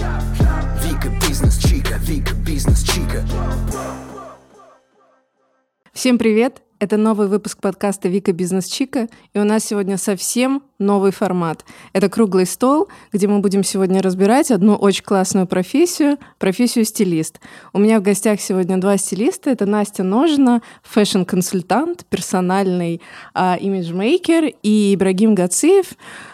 Вика бизнес чика, Вика бизнес чика. Всем привет! Это новый выпуск подкаста «Вика Бизнес Чика», и у нас сегодня совсем новый формат. Это круглый стол, где мы будем сегодня разбирать одну очень классную профессию, профессию стилист. У меня в гостях сегодня два стилиста. Это Настя Ножина, fashion-консультант, персональный а, имиджмейкер, и Ибрагим Гатциев,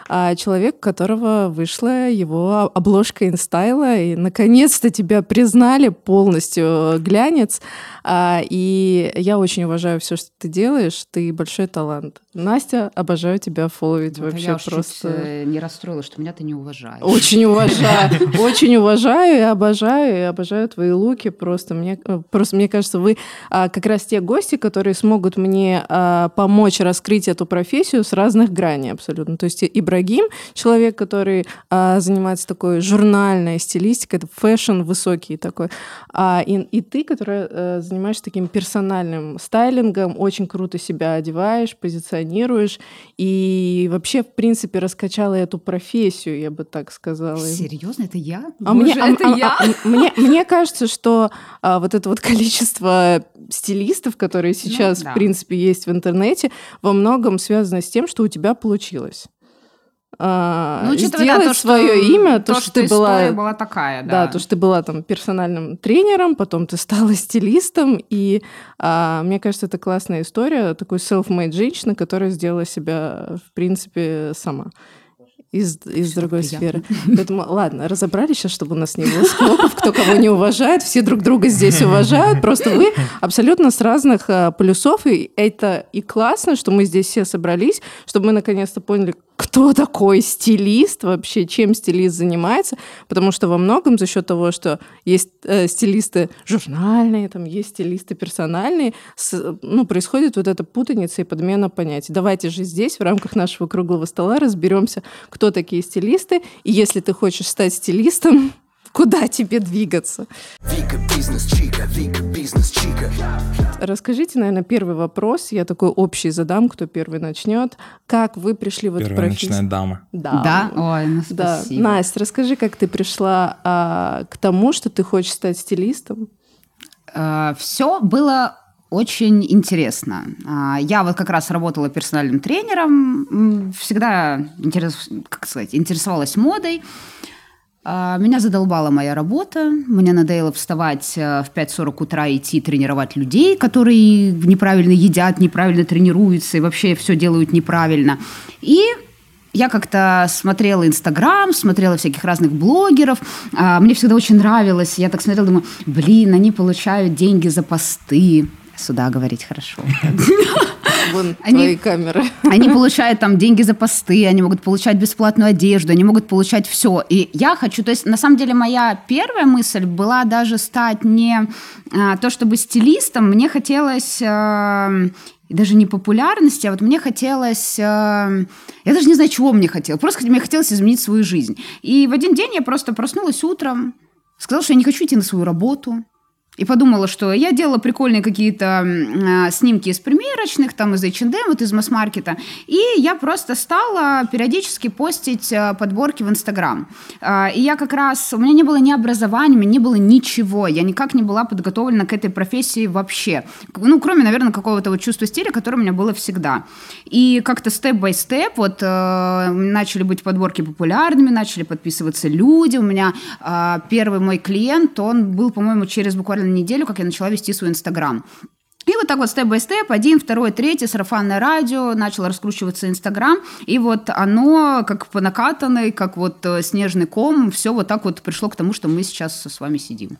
а, человек, у которого вышла его обложка инстайла, и наконец-то тебя признали полностью глянец. А, и я очень уважаю все, что ты делаешь, ты большой талант. Настя, обожаю тебя фолловить Вот, а вообще я уж чуть, просто. э, не расстроилась, что меня ты не уважаешь. Очень уважаю, очень уважаю и обожаю, и обожаю твои луки. Просто мне, э, просто мне кажется, вы а, как раз те гости, которые смогут мне а, помочь раскрыть эту профессию с разных граней абсолютно. То есть Ибрагим, человек, который а, занимается такой журнальной стилистикой, это fashion высокий такой. А, и, и ты, которая э, занимаешься таким персональным стайлингом, очень круто себя одеваешь, позиционируешь, и вообще, в принципе, раскачала эту профессию, я бы так сказала. Серьезно, это я? А Боже, мне, а- это а- я? а- мне, мне кажется, что а, вот это вот количество стилистов, которые сейчас, да. в принципе, есть в интернете, во многом связано с тем, что у тебя получилось. А, Ну, сделать да, то, что, свое имя, то, то, что, ты история была, была такая, да. да. то, что ты была там персональным тренером, потом ты стала стилистом, и а, мне кажется, это классная история такой self-made женщины, которая сделала себя, в принципе, сама из, из другой приятно. сферы. Поэтому, ладно, разобрались сейчас, чтобы у нас не было склоков, кто кого не уважает, все друг друга здесь уважают, просто вы абсолютно с разных а, полюсов, и это и классно, что мы здесь все собрались, чтобы мы наконец-то поняли, кто такой стилист вообще, чем стилист занимается, потому что во многом за счет того, что есть э, стилисты журнальные, там есть стилисты персональные, с- ну, происходит вот эта путаница и подмена понятий. Давайте же здесь в рамках нашего круглого стола разберемся, кто такие стилисты, и если ты хочешь стать стилистом, куда тебе двигаться? Вика бизнес чика, Вика бизнес чика. Расскажите, наверное, первый вопрос, я такой общий задам, кто первый начнет. Как вы пришли в эту Первая профессию? дама. Да. Да? Ой, ну Да. спасибо. Настя, расскажи, как ты пришла а, к тому, что ты хочешь стать стилистом? все было очень интересно. А, Я вот как раз работала персональным тренером, всегда интерес- как сказать, интересовалась модой. А, Меня задолбала моя работа. Мне надоело вставать э, в 5.40 утра и идти тренировать людей, которые неправильно едят, неправильно тренируются и вообще все делают неправильно. И я как-то смотрела Инстаграм, смотрела всяких разных блогеров. А, Мне всегда очень нравилось. Я так смотрела, думаю, блин, они получают деньги за посты. Сюда говорить хорошо. Вон Они- твои камеры. Они получают там деньги за посты, они могут получать бесплатную одежду, они могут получать все. И я хочу, то есть на самом деле моя первая мысль была даже стать не а, то чтобы стилистом, мне хотелось а, даже не популярности, а вот мне хотелось, а, я даже не знаю, чего мне хотелось, просто мне хотелось изменить свою жизнь. И в один день я просто проснулась утром, сказала, что я не хочу идти на свою работу, и подумала, что я делала прикольные какие-то а, снимки из примерочных, там из H&M, вот из масс-маркета. И я просто стала периодически постить а, подборки в Инстаграм. А, И я как раз... У меня не было ни образования, у меня не было ничего. Я никак не была подготовлена к этой профессии вообще. Ну, кроме, наверное, какого-то вот чувства стиля, которое у меня было всегда. И как-то степ-бай-степ вот э, начали быть подборки популярными, начали подписываться люди. У меня а, первый мой клиент, он был, по-моему, через буквально неделю, как я начала вести свой Инстаграм. И вот так вот степ-бай-степ, один, второй, третий, сарафанное радио, начал раскручиваться Инстаграм, и вот оно, как по накатанной, как вот э, снежный ком, все вот так вот пришло к тому, что мы сейчас с вами сидим.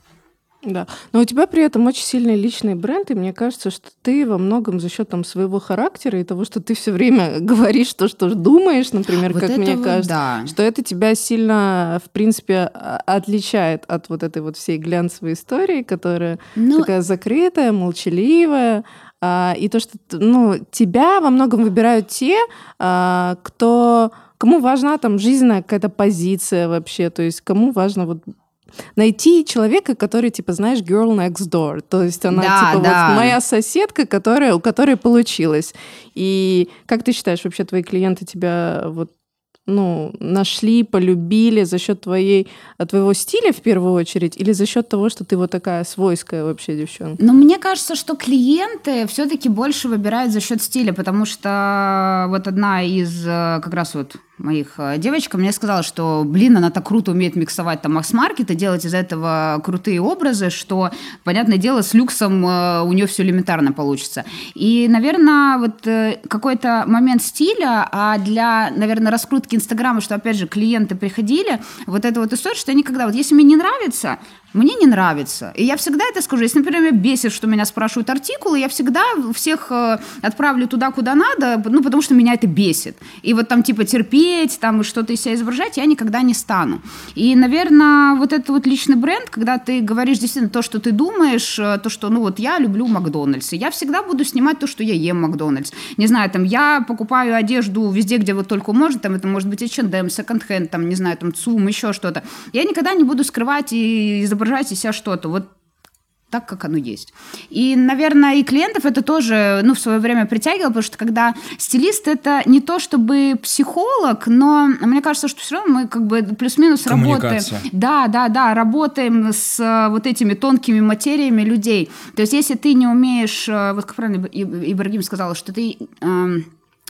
Да. Но у тебя при этом очень сильный личный бренд, и мне кажется, что ты во многом за счет там, своего характера и того, что ты все время говоришь то, что думаешь, например, Вот как это мне кажется, да. что это тебя сильно, в принципе, отличает от вот этой вот всей глянцевой истории, которая Ну, такая закрытая, молчаливая. А, и то, что ну, тебя во многом выбирают те, а, кто кому важна там жизненная какая-то позиция вообще, то есть кому важно вот найти человека, который, типа, знаешь, girl next door. То есть она, Да, типа, да. вот моя соседка, которая, у которой получилось. И как ты считаешь, вообще твои клиенты тебя вот ну, нашли, полюбили за счет твоей, твоего стиля в первую очередь, или за счет того, что ты вот такая свойская вообще девчонка? Ну, мне кажется, что клиенты все-таки больше выбирают за счет стиля, потому что вот одна из э, как раз вот моих э, девочек мне сказала, что, блин, она так круто умеет миксовать там масс-маркет и делать из этого крутые образы, что, понятное дело, с люксом э, у нее все элементарно получится. И, наверное, вот э, какой-то момент стиля, а для, наверное, раскрутки Инстаграма, что, опять же, клиенты приходили, вот эта вот история, что я никогда, вот если мне не нравится, мне не нравится. И я всегда это скажу. Если, например, меня бесит, что меня спрашивают артикулы, я всегда всех э, отправлю туда, куда надо, ну, потому что меня это бесит. И вот там типа терпеть, там что-то из себя изображать я никогда не стану. И, наверное, вот этот вот личный бренд, когда ты говоришь действительно то, что ты думаешь, э, то, что, ну, вот я люблю Макдональдс, и я всегда буду снимать то, что я ем Макдональдс. Не знаю, там, я покупаю одежду везде, где вот только можно, там, это может быть H&M, секонд-хенд, там, не знаю, там, ЦУМ, еще что-то. Я никогда не буду скрывать и изображать изображать из себя что-то. Вот так, как оно есть. И, наверное, и клиентов это тоже, ну, в свое время притягивало, потому что когда стилист это не то чтобы психолог, но мне кажется, что все равно мы как бы плюс-минус работаем. Да, да, да, работаем с э, вот этими тонкими материями людей. То есть, если ты не умеешь, э, вот как правильно Ибрагим сказала, что ты... Э,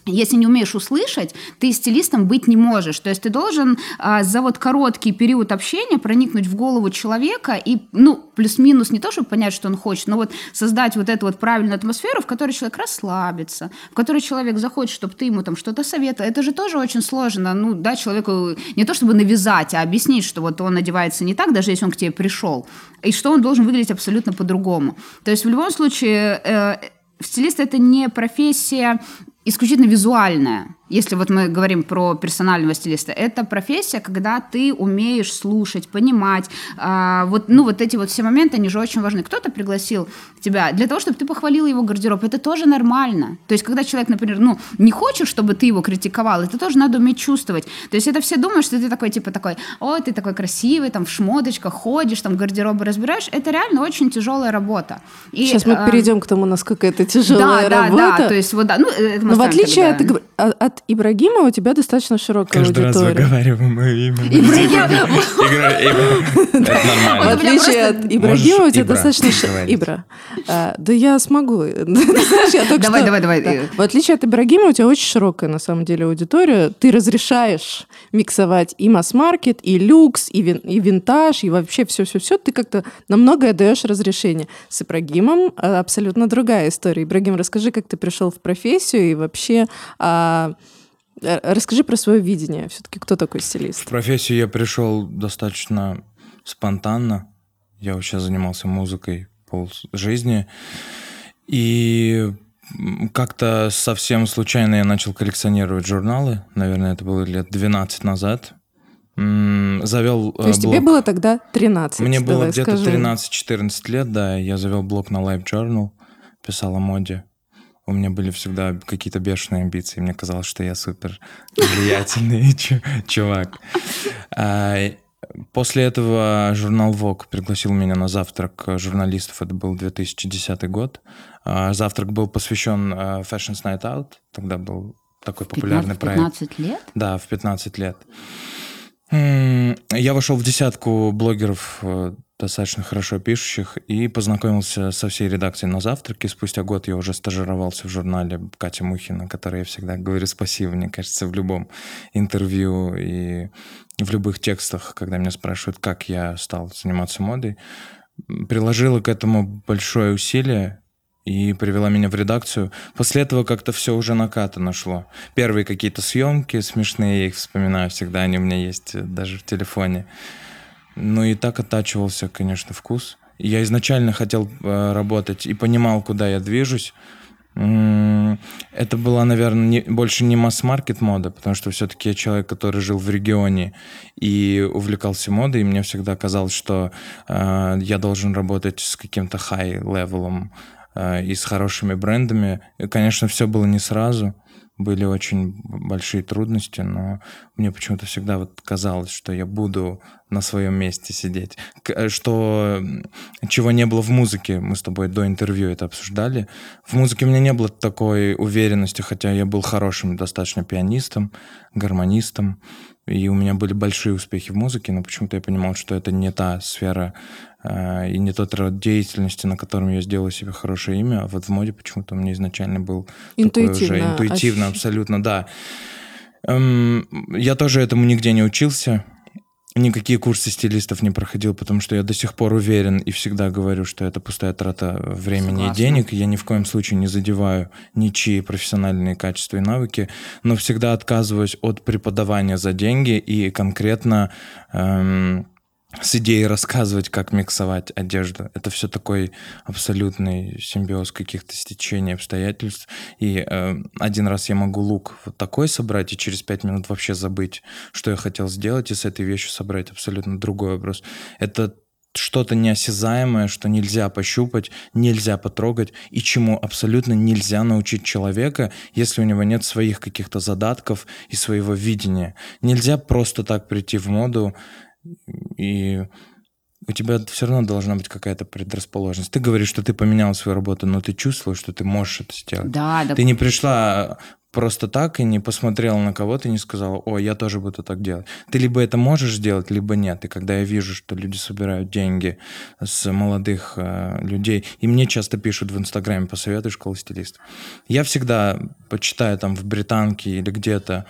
если не умеешь услышать, ты стилистом быть не можешь. То есть ты должен а, за вот короткий период общения проникнуть в голову человека и, ну, плюс-минус не то, чтобы понять, что он хочет, но вот создать вот эту вот правильную атмосферу, в которой человек расслабится, в которой человек захочет, чтобы ты ему там что-то советовал. Это же тоже очень сложно. Ну, да, человеку не то, чтобы навязать, а объяснить, что вот он одевается не так, даже если он к тебе пришел, и что он должен выглядеть абсолютно по-другому. То есть в любом случае э, стилист это не профессия исключительно визуальная. Если вот мы говорим про персонального стилиста, это профессия, когда ты умеешь слушать, понимать. А, вот, ну, вот эти вот все моменты, они же очень важны. Кто-то пригласил тебя для того, чтобы ты похвалил его гардероб. Это тоже нормально. То есть, когда человек, например, ну, не хочет, чтобы ты его критиковал, это тоже надо уметь чувствовать. То есть, это все думают, что ты такой, типа, такой, о, ты такой красивый, там, в шмоточках ходишь, там, гардеробы разбираешь. Это реально очень тяжелая работа. И, Сейчас мы а... перейдем к тому, насколько это тяжелая да, работа. Да, да, то есть, вот, да. Ну, это Но в отличие от, от от Ибрагима у тебя достаточно широкая Каждый аудитория. раз выговариваем мое имя. Это нормально. В отличие от Ибрагима у тебя достаточно... Ибра. А, да я смогу. Давай, давай, давай. В отличие от Ибрагима у тебя очень широкая на самом деле аудитория. Ты разрешаешь миксовать и масс-маркет, и люкс, и винтаж, и вообще все-все-все. Ты как-то на многое даешь разрешение. С Ибрагимом а, абсолютно другая история. Ибрагим, расскажи, как ты пришел в профессию и вообще а, э, расскажи про свое видение. Все-таки кто такой стилист? В профессию я пришел достаточно спонтанно. Я вообще занимался музыкой пол жизни. И как-то совсем случайно я начал коллекционировать журналы. Наверное, это было лет 12 назад. Завел То есть блог. тебе было тогда 13? Мне было где-то 13-14 лет, да. Я завел блог на Live Journal, писал о моде у меня были всегда какие-то бешеные амбиции. Мне казалось, что я супер влиятельный чувак. А, после этого журнал Vogue пригласил меня на завтрак журналистов. Это был 2010 год. А, завтрак был посвящен а, Fashion Night Out. Тогда был такой популярный 15, проект. 15 лет? Да, в 15 лет. Я вошел в десятку блогеров э, достаточно хорошо пишущих и познакомился со всей редакцией на завтраке. Спустя год я уже стажировался в журнале Катя Мухина, которой я всегда говорю спасибо, мне кажется, в любом интервью и в любых текстах, когда меня спрашивают, как я стал заниматься модой. Приложила к этому большое усилие, и привела меня в редакцию. После этого как-то все уже накатано шло. Первые какие-то съемки смешные, я их вспоминаю всегда, они у меня есть э, даже в телефоне. Ну и так оттачивался, конечно, вкус. Я изначально хотел э, работать и понимал, куда я движусь. Это была, наверное, не, больше не масс-маркет мода, потому что все-таки я человек, который жил в регионе и увлекался модой, и мне всегда казалось, что э, я должен работать с каким-то high level ом э, и с хорошими брендами. Конечно, все было не сразу. были очень большие трудности, но мне почему-то всегда вот казалось, что я буду на своем месте сидеть. К- Что чего не было в музыке, мы с тобой до интервью это обсуждали. В музыке у меня не было такой уверенности, хотя я был хорошим достаточно пианистом, гармонистом, и у меня были большие успехи в музыке, но почему-то я понимал, что это не та сфера э, и не тот род деятельности, на котором я сделал себе хорошее имя. А вот в моде почему-то у меня изначально был такой уже Интуитивно интуитивно, ощущ- абсолютно, да. Эм, я тоже этому нигде не учился. Никакие курсы стилистов не проходил, потому что я до сих пор уверен и всегда говорю, что это пустая трата времени Согласна. и денег. Я ни в коем случае не задеваю ничьи профессиональные качества и навыки, но всегда отказываюсь от преподавания за деньги и конкретно эм, с идеей рассказывать, как миксовать одежду. Это все такой абсолютный симбиоз каких-то стечений обстоятельств. И э, один раз я могу лук вот такой собрать, и через пять минут вообще забыть, что я хотел сделать, и с этой вещью собрать абсолютно другой образ. Это что-то неосязаемое, что нельзя пощупать, нельзя потрогать, и чему абсолютно нельзя научить человека, если у него нет своих каких-то задатков и своего видения. Нельзя просто так прийти в моду, и у тебя все равно должна быть какая-то предрасположенность. Ты говоришь, что ты поменял свою работу, но ты чувствуешь, что ты можешь это сделать. Да, да. Ты не пришла просто так и не посмотрела на кого-то и не сказала, о, я тоже буду так делать. Ты либо это можешь сделать, либо нет. И когда я вижу, что люди собирают деньги с молодых э, людей, и мне часто пишут в Инстаграме, посоветуй школу стилистов. Я всегда почитаю там в Британке или где-то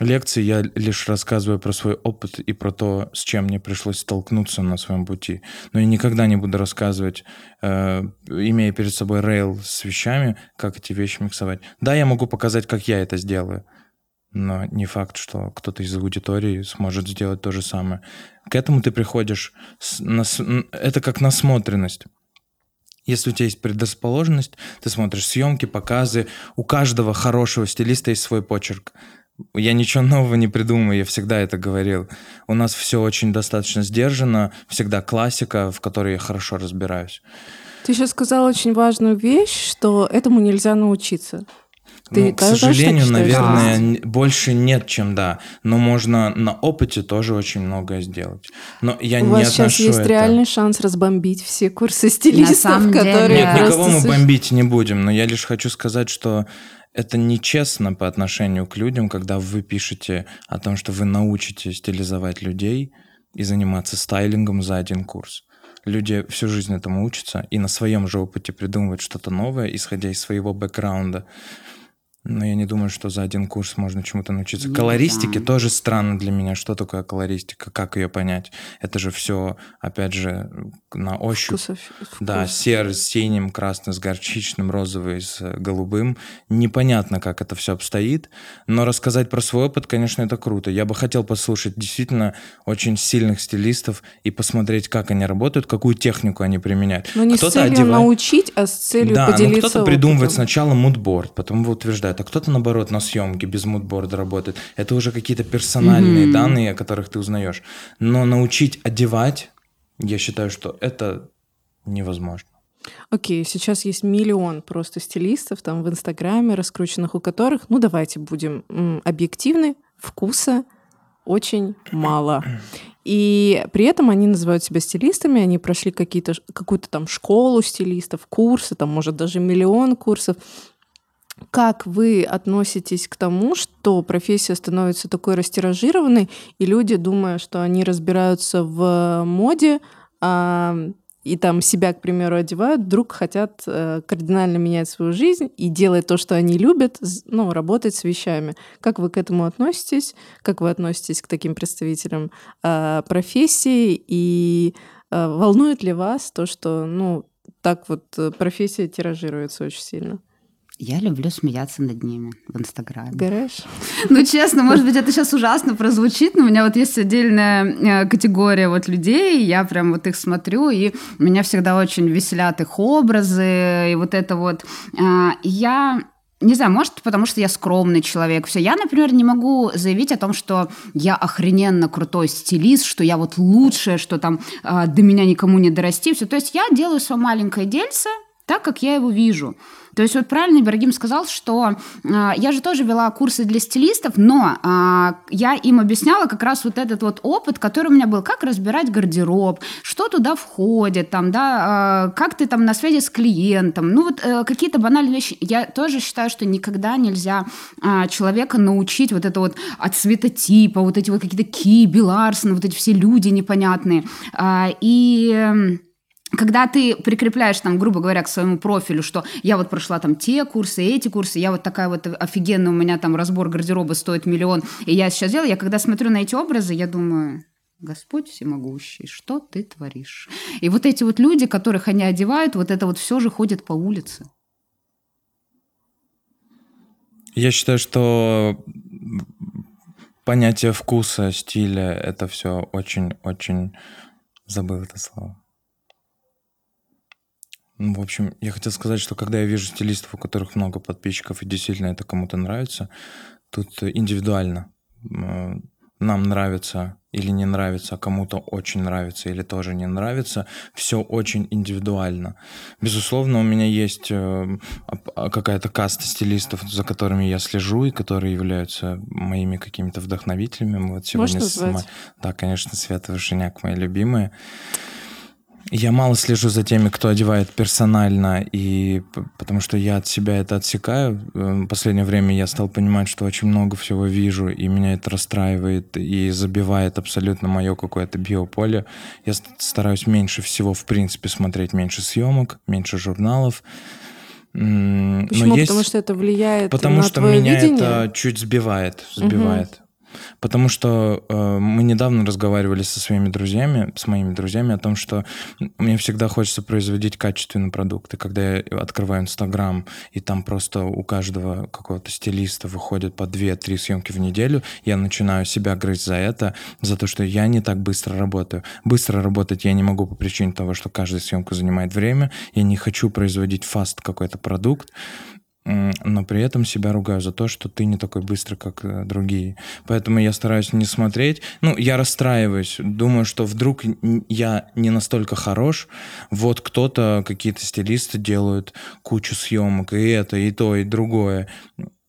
лекции, я лишь рассказываю про свой опыт и про то, с чем мне пришлось столкнуться на своем пути. Но я никогда не буду рассказывать, э, имея перед собой рейл с вещами, как эти вещи миксовать. Да, я могу показать, как я это сделаю, но не факт, что кто-то из аудитории сможет сделать то же самое. К этому ты приходишь, с- нас- это как насмотренность. Если у тебя есть предрасположенность, ты смотришь съемки, показы. У каждого хорошего стилиста есть свой почерк. Я ничего нового не придумаю, я всегда это говорил. У нас все очень достаточно сдержано, всегда классика, в которой я хорошо разбираюсь. Ты сейчас сказал очень важную вещь, что этому нельзя научиться. Ты Ну, к так сожалению, считаешь? наверное, н- больше нет, чем да. Но можно на опыте тоже очень многое сделать. Но я У не вас сейчас отношу есть это... реальный шанс разбомбить все курсы стилистов, самом деле- которые Нет, никого мы бомбить не будем, но я лишь хочу сказать, что это нечестно по отношению к людям, когда вы пишете о том, что вы научите стилизовать людей и заниматься стайлингом за один курс. Люди всю жизнь этому учатся и на своем же опыте придумывают что-то новое, исходя из своего бэкграунда. Но я не думаю, что за один курс можно чему-то научиться. Ну Колористике да. тоже странно для меня. Что такое колористика? Как ее понять? Это же все, опять же, на ощупь. Вкусов- Да, вкус. серый с синим, красный с горчичным, розовый с голубым. Непонятно, как это все обстоит, но рассказать про свой опыт, конечно, это круто. Я бы хотел послушать действительно очень сильных стилистов и посмотреть, как они работают, какую технику они применяют. Но не с целью одевает- научить, а с целью да, ну поделиться кто-то придумывает сначала мудборд, потом его утверждает, а кто-то, наоборот, на съемке без мудборда работает. Это уже какие-то персональные Мгм. данные, о которых ты узнаешь. Но научить одевать, я считаю, что это невозможно. Окей, сейчас есть миллион просто стилистов там в Инстаграме, раскрученных у которых, ну давайте будем м, объективны, вкуса очень мало. И при этом они называют себя стилистами, они прошли какие-то, какую-то там школу стилистов, курсы, там, может, даже миллион курсов. Как вы относитесь к тому, что профессия становится такой растиражированной, и люди, думая, что они разбираются в моде, а, и там себя, к примеру, одевают, вдруг хотят э, кардинально менять свою жизнь и делать то, что они любят, ну, работать с вещами. Как вы к этому относитесь? Как вы относитесь к таким представителям э, профессии? И э, волнует ли вас то, что, ну, так вот э, профессия тиражируется очень сильно? Я люблю смеяться над ними в Инстаграме. Гараж? Ну, честно, может быть, это сейчас ужасно прозвучит, но у меня вот есть отдельная э, категория вот людей, я прям вот их смотрю, и меня всегда очень веселят их образы, и вот это вот. А, Я не знаю, может, потому что я скромный человек. Все, я, например, не могу заявить о том, что я охрененно крутой стилист, что я вот лучшая, что там а, до меня никому не дорасти. Все, то есть я делаю свое маленькое дельце, так, как я его вижу. То есть вот правильно Ибрагим сказал, что э, я же тоже вела курсы для стилистов, но э, я им объясняла как раз вот этот вот опыт, который у меня был, как разбирать гардероб, что туда входит, там, да, э, как ты там на связи с клиентом, ну вот э, какие-то банальные вещи. Я тоже считаю, что никогда нельзя э, человека научить вот это вот от цветотипа, вот эти вот какие-то Ки, Ларсон, вот эти все люди непонятные. Э, и когда ты прикрепляешь там, грубо говоря, к своему профилю, что я вот прошла там те курсы, эти курсы, я вот такая вот офигенная, у меня там разбор гардероба стоит миллион, и я сейчас делаю, я когда смотрю на эти образы, я думаю, Господь всемогущий, что ты творишь? И вот эти вот люди, которых они одевают, вот это вот все же ходит по улице. Я считаю, что понятие вкуса, стиля, это все очень-очень... Забыл это слово. Ну, в общем, я хотел сказать, что когда я вижу стилистов, у которых много подписчиков, и действительно это кому-то нравится, тут индивидуально. Нам нравится или не нравится, а кому-то очень нравится или тоже не нравится. Все очень индивидуально. Безусловно, у меня есть э, какая-то каста стилистов, за которыми я слежу и которые являются моими какими-то вдохновителями. Вот сегодня Можешь назвать? Да, конечно, Света Вышиняк, мои любимые. Я мало слежу за теми, кто одевает персонально, и потому что я от себя это отсекаю. В последнее время я стал понимать, что очень много всего вижу, и меня это расстраивает и забивает абсолютно мое какое-то биополе. Я стараюсь меньше всего, в принципе, смотреть меньше съемок, меньше журналов. Почему? Но есть... Потому что это влияет Потому на что твое меня видение? это чуть сбивает, сбивает. Угу. Потому что э, мы недавно разговаривали со своими друзьями, с моими друзьями о том, что мне всегда хочется производить качественный продукт. И когда я открываю Инстаграм, и там просто у каждого какого-то стилиста выходит по 2-3 съемки в неделю, я начинаю себя грызть за это, за то, что я не так быстро работаю. Быстро работать я не могу по причине того, что каждая съемка занимает время. Я не хочу производить фаст какой-то продукт но при этом себя ругаю за то, что ты не такой быстрый, как э, другие. Поэтому я стараюсь не смотреть. Ну, я расстраиваюсь, думаю, что вдруг я не настолько хорош. Вот кто-то, какие-то стилисты делают кучу съемок, и это, и то, и другое.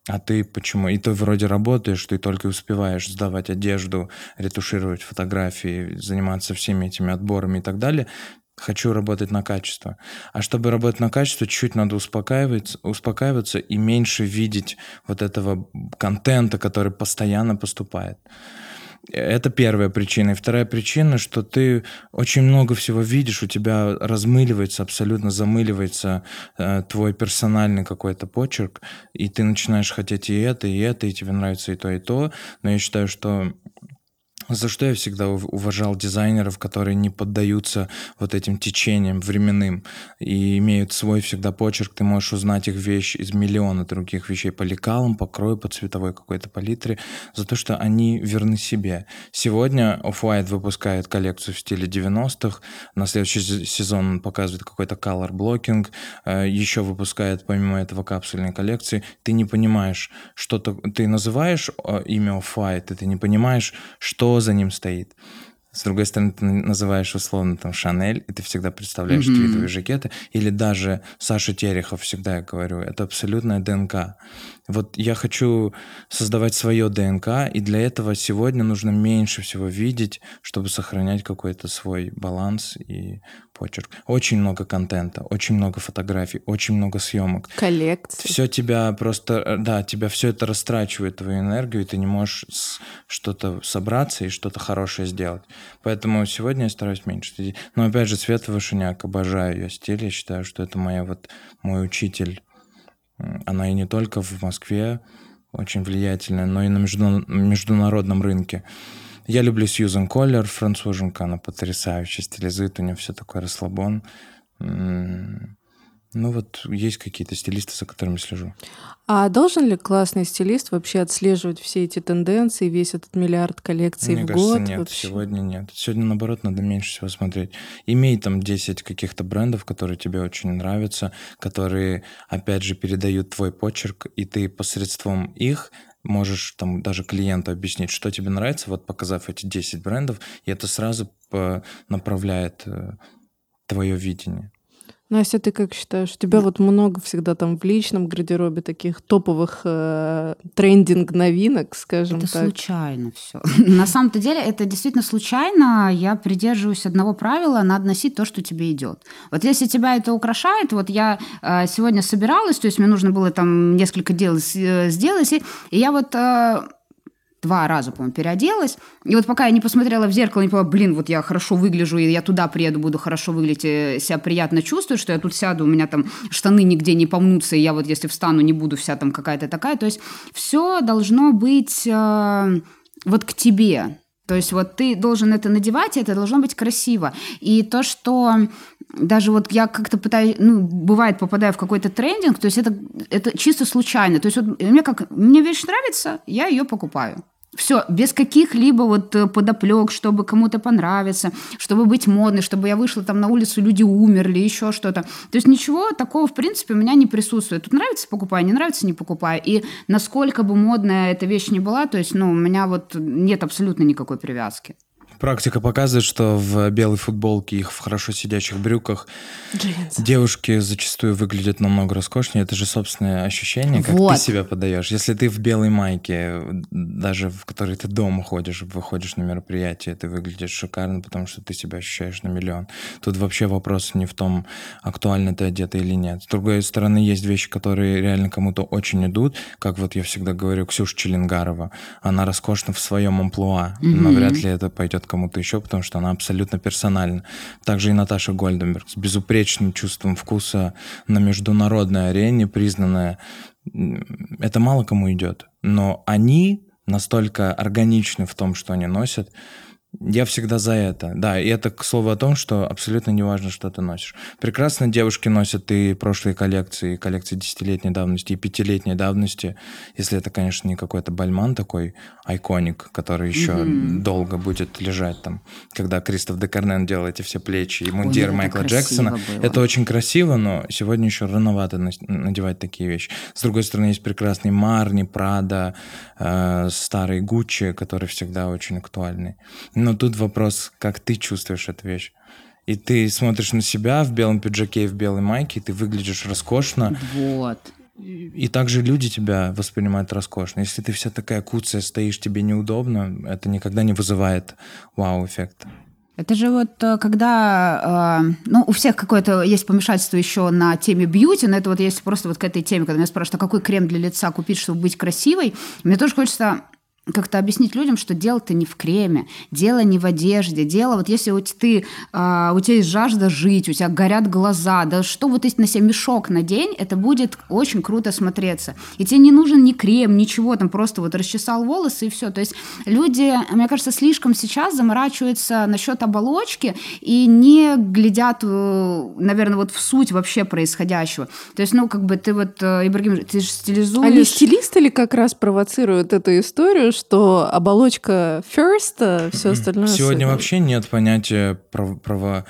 А ты почему? И ты вроде работаешь, ты только успеваешь сдавать одежду, ретушировать фотографии, заниматься всеми этими отборами и так далее хочу работать на качество. А чтобы работать на качество, чуть надо успокаиваться, успокаиваться и меньше видеть вот этого контента, который постоянно поступает. Это первая причина. И вторая причина, что ты очень много всего видишь, у тебя размыливается, абсолютно замыливается э, твой персональный какой-то почерк, и ты начинаешь хотеть и это, и это, и тебе нравится и то, и то. Но я считаю, что за что я всегда уважал дизайнеров, которые не поддаются вот этим течениям временным и имеют свой всегда почерк. Ты можешь узнать их вещь из миллиона других вещей по лекалам, по крою, по цветовой какой-то палитре, за то, что они верны себе. Сегодня Off-White выпускает коллекцию в стиле 90-х, на следующий сезон он показывает какой-то color blocking, э, еще выпускает помимо этого капсульные коллекции. Ты не понимаешь, что то ты называешь э, имя Off-White, и ты не понимаешь, что за ним стоит. С другой стороны, ты называешь условно там Шанель, и ты всегда представляешь mm-hmm. твитовые жакеты. Или даже Саша Терехов, всегда я говорю, это абсолютная ДНК. Вот я хочу создавать свое ДНК, и для этого сегодня нужно меньше всего видеть, чтобы сохранять какой-то свой баланс и почерк. Очень много контента, очень много фотографий, очень много съемок. Коллекций. Все тебя просто, э, да, тебя все это растрачивает твою энергию, и ты не можешь что-то собраться и что-то хорошее сделать. Поэтому сегодня я стараюсь меньше следить. Но опять же, Света Вышиняк, обожаю ее стиль, я считаю, что это моя вот мой учитель. Она и не только в Москве очень влиятельная, но и на международном рынке. Я люблю Сьюзен Коллер, француженка, она потрясающая стилизует, у нее все такое расслабон. Ну вот есть какие-то стилисты, за которыми слежу. А должен ли классный стилист вообще отслеживать все эти тенденции, весь этот миллиард коллекций Мне в кажется, год? нет, вообще? сегодня нет. Сегодня, наоборот, надо меньше всего смотреть. Имей там 10 каких-то брендов, которые тебе очень нравятся, которые, опять же, передают твой почерк, и ты посредством их можешь там даже клиенту объяснить, что тебе нравится, вот показав эти 10 брендов, и это сразу направляет э, твое видение. Настя, ты как считаешь? У тебя вот много всегда там в личном гардеробе таких топовых э, трендинг-новинок, скажем это так. случайно все. На самом-то деле это действительно случайно. Я придерживаюсь одного правила: надо носить то, что тебе идет. Вот если тебя это украшает, вот я э, сегодня собиралась, то есть мне нужно было там несколько дел э, сделать, и я вот э, два раза, по-моему, переоделась. И вот пока я не посмотрела в зеркало, не поняла, блин, вот я хорошо выгляжу, и я туда приеду, буду хорошо выглядеть, и себя приятно чувствую, что я тут сяду, у меня там штаны нигде не помнутся, и я вот если встану, не буду вся там какая-то такая. То есть все должно быть э, вот к тебе. То есть вот ты должен это надевать, и это должно быть красиво. И то, что даже вот я как-то пытаюсь, ну, бывает, попадаю в какой-то трендинг, то есть это, это чисто случайно. То есть вот мне как, мне вещь нравится, я ее покупаю. Все, без каких-либо вот э, подоплек, чтобы кому-то понравиться, чтобы быть модной, чтобы я вышла там на улицу, люди умерли, еще что-то. То есть ничего такого, в принципе, у меня не присутствует. Тут нравится, покупаю, не нравится, не покупаю. И насколько бы модная эта вещь не была, то есть, ну, у меня вот нет абсолютно никакой привязки. Практика показывает, что в белой футболке и в хорошо сидящих брюках Джинсы. девушки зачастую выглядят намного роскошнее. Это же собственное ощущение, как Вот. ты себя подаешь. Если ты в белой майке, даже в которой ты дома ходишь, выходишь на мероприятие, ты выглядишь шикарно, потому что ты себя ощущаешь на миллион. Тут вообще вопрос не в том, актуально ты одета или нет. С другой стороны, есть вещи, которые реально кому-то очень идут, как вот я всегда говорю, Ксюша Челенгарова. Она роскошна в своем амплуа, но Мгм. вряд ли это пойдет кому-то еще, потому что она абсолютно персональна. Также и Наташа Гольденберг с безупречным чувством вкуса на международной арене, признанная. Это мало кому идет. Но они настолько органичны в том, что они носят, я всегда за это. Да, и это к слову о том, что абсолютно не важно, что ты носишь. Прекрасно девушки носят и прошлые коллекции, и коллекции десятилетней давности, и пятилетней давности, если это, конечно, не какой-то бальман такой, айконик, который еще Мгм. долго будет лежать там, когда Кристоф Декарнен делал эти все плечи, и мундир это Майкла Джексона. было. Это очень красиво, но сегодня еще рановато надевать такие вещи. С другой стороны, есть прекрасный Марни, Прада, э, старый Гуччи, который всегда очень актуальный. Но тут вопрос, как ты чувствуешь эту вещь. И ты смотришь на себя в белом пиджаке и в белой майке, и ты выглядишь роскошно, Вот. и также люди тебя воспринимают роскошно. Если ты вся такая куцая, стоишь, тебе неудобно, это никогда не вызывает вау-эффекта. Это же вот э, когда, э, ну, у всех какое-то есть помешательство еще на теме бьюти, но это вот если просто вот к этой теме, когда меня спрашивают, а какой крем для лица купить, чтобы быть красивой, мне тоже хочется как-то объяснить людям, что дело-то не в креме, дело не в одежде, дело вот если вот ты, а, у тебя есть жажда жить, у тебя горят глаза, да что вот если на себя мешок надень, это будет очень круто смотреться. И тебе не нужен ни крем, ничего, там просто вот расчесал волосы и все. То есть люди, мне кажется, слишком сейчас заморачиваются насчет оболочки и не глядят, э, наверное, вот в суть вообще происходящего. То есть, ну, как бы ты вот, э, Ибрагим, ты же стилизуешь... Не стилисты ли как раз провоцируют эту историю, что оболочка first, все остальное... Сегодня вообще нет понятия пров- прово-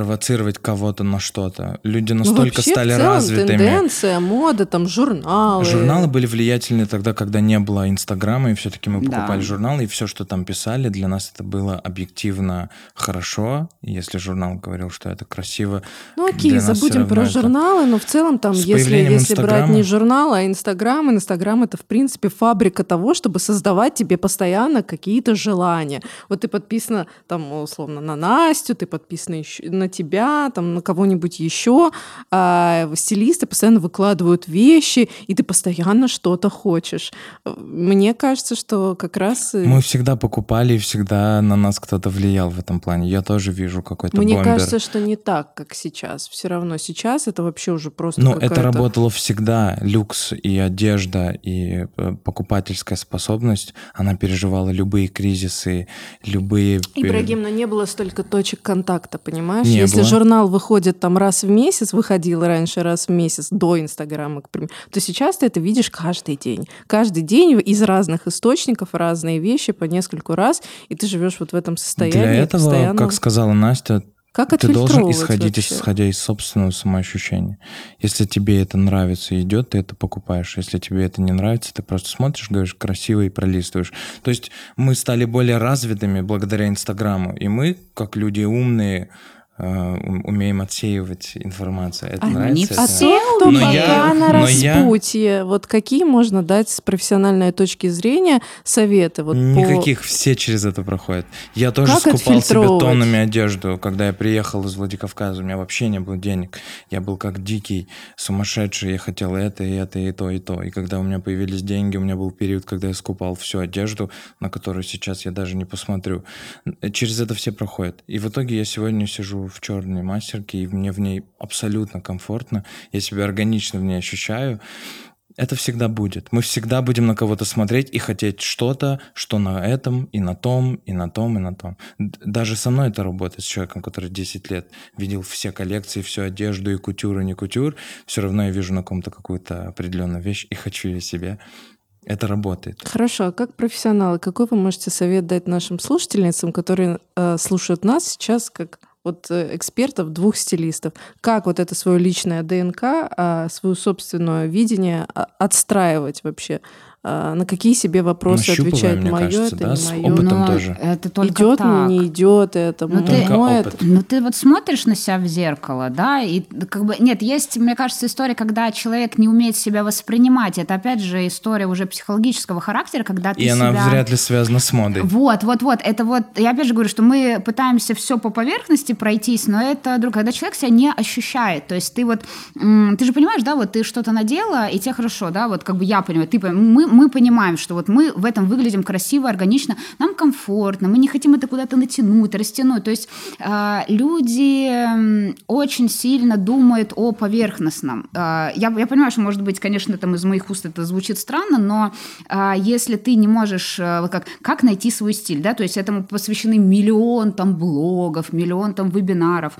провоцировать кого-то на что-то. Люди Ну, настолько вообще, стали в целом, развитыми. тенденция, мода, там, журналы. Журналы были влиятельны тогда, когда не было Инстаграма, и все-таки мы Да. покупали журналы, и все, что там писали, для нас это было объективно хорошо. Если журнал говорил, что это красиво, Ну окей, для нас всё забудем равно про это- журналы, но в целом там, С если, если брать Инстаграма- не журнал, а Инстаграм, Инстаграм это, в принципе, фабрика того, чтобы создавать тебе постоянно какие-то желания. Вот ты подписана, там, условно, на Настю, ты подписана ещё на тебя, там, на кого-нибудь еще, а стилисты постоянно выкладывают вещи, и ты постоянно что-то хочешь. Мне кажется, что как раз... и- мы всегда покупали, и всегда на нас кто-то влиял в этом плане. Я тоже вижу какой-то Мне бомбер. кажется, что не так, как сейчас. Все равно сейчас это вообще уже просто Ну, это работало всегда. Люкс и одежда, и э, покупательская способность, она переживала любые кризисы, любые... э, Ибрагим, но не было столько точек контакта, понимаешь? Не Если было. журнал выходит там раз в месяц, выходил раньше раз в месяц до Инстаграма, к примеру, то сейчас ты это видишь каждый день. Каждый день из разных источников разные вещи по нескольку раз, и ты живешь вот в этом состоянии. Для этого, постоянно. как сказала Настя, Как ты должен исходить вообще? исходя из собственного самоощущения. Если тебе это нравится и идет, ты это покупаешь. Если тебе это не нравится, ты просто смотришь, говоришь красиво и пролистываешь. То есть мы стали более развитыми благодаря Инстаграму, и мы, как люди умные, умеем отсеивать информацию. Это А, нравится? не это? Все. тот, кто Но пока я- на но я- распутье, вот какие можно дать с профессиональной точки зрения советы? Вот по- Никаких, все через это проходят. Я тоже Как скупал себе тоннами одежду, когда я приехал из Владикавказа, у меня вообще не было денег. Я был как дикий, сумасшедший, я хотел это, и это, и то, и то. И когда у меня появились деньги, у меня был период, когда я скупал всю одежду, на которую сейчас я даже не посмотрю. Через это все проходят. И в итоге я сегодня сижу в черной мастерке, и мне в ней абсолютно комфортно. Я себя органично в ней ощущаю. Это всегда будет. Мы всегда будем на кого-то смотреть и хотеть что-то, что на этом, и на том, и на том, и на том. Даже со мной это работает, с человеком, который 10 лет видел все коллекции, всю одежду, и кутюр, и не кутюр. Все равно я вижу на ком-то какую-то определенную вещь и хочу ее себе. Это работает. Хорошо, а как профессионалы, какой вы можете совет дать нашим слушательницам, которые э, слушают нас сейчас как вот э, экспертов, двух стилистов? Как вот это свое личное ДНК, а, свое собственное видение а, отстраивать вообще? А, На какие себе вопросы Нащупываем, отвечать? мне Мое кажется, это да, не с мое? опытом Но тоже. Это только Идет так. мне, не идет это, Ну, ты- опыт. Ну, ты вот смотришь на себя в зеркало, да, и как бы... Нет, есть, мне кажется, история, когда человек не умеет себя воспринимать. Это, опять же, история уже психологического характера, когда ты И она себя... вряд ли связана с модой. Вот, вот, вот. Это вот, я опять же говорю, что мы пытаемся все по поверхности пройтись, но это, друг, когда человек себя не ощущает. То есть ты вот, ты же понимаешь, да, вот ты что-то надела, и тебе хорошо, да, вот как бы я понимаю, ты, мы, мы понимаем, что вот мы в этом выглядим красиво, органично, нам комфортно, мы не хотим это куда-то натянуть, растянуть. То есть э, люди очень сильно думают о поверхностном. Э, я, я понимаю, что, может быть, конечно, там из моих уст это звучит странно, но э, если ты не можешь, э, как, как найти свой стиль, да, то есть этому посвящены миллион там блогов, миллион там вебинаров,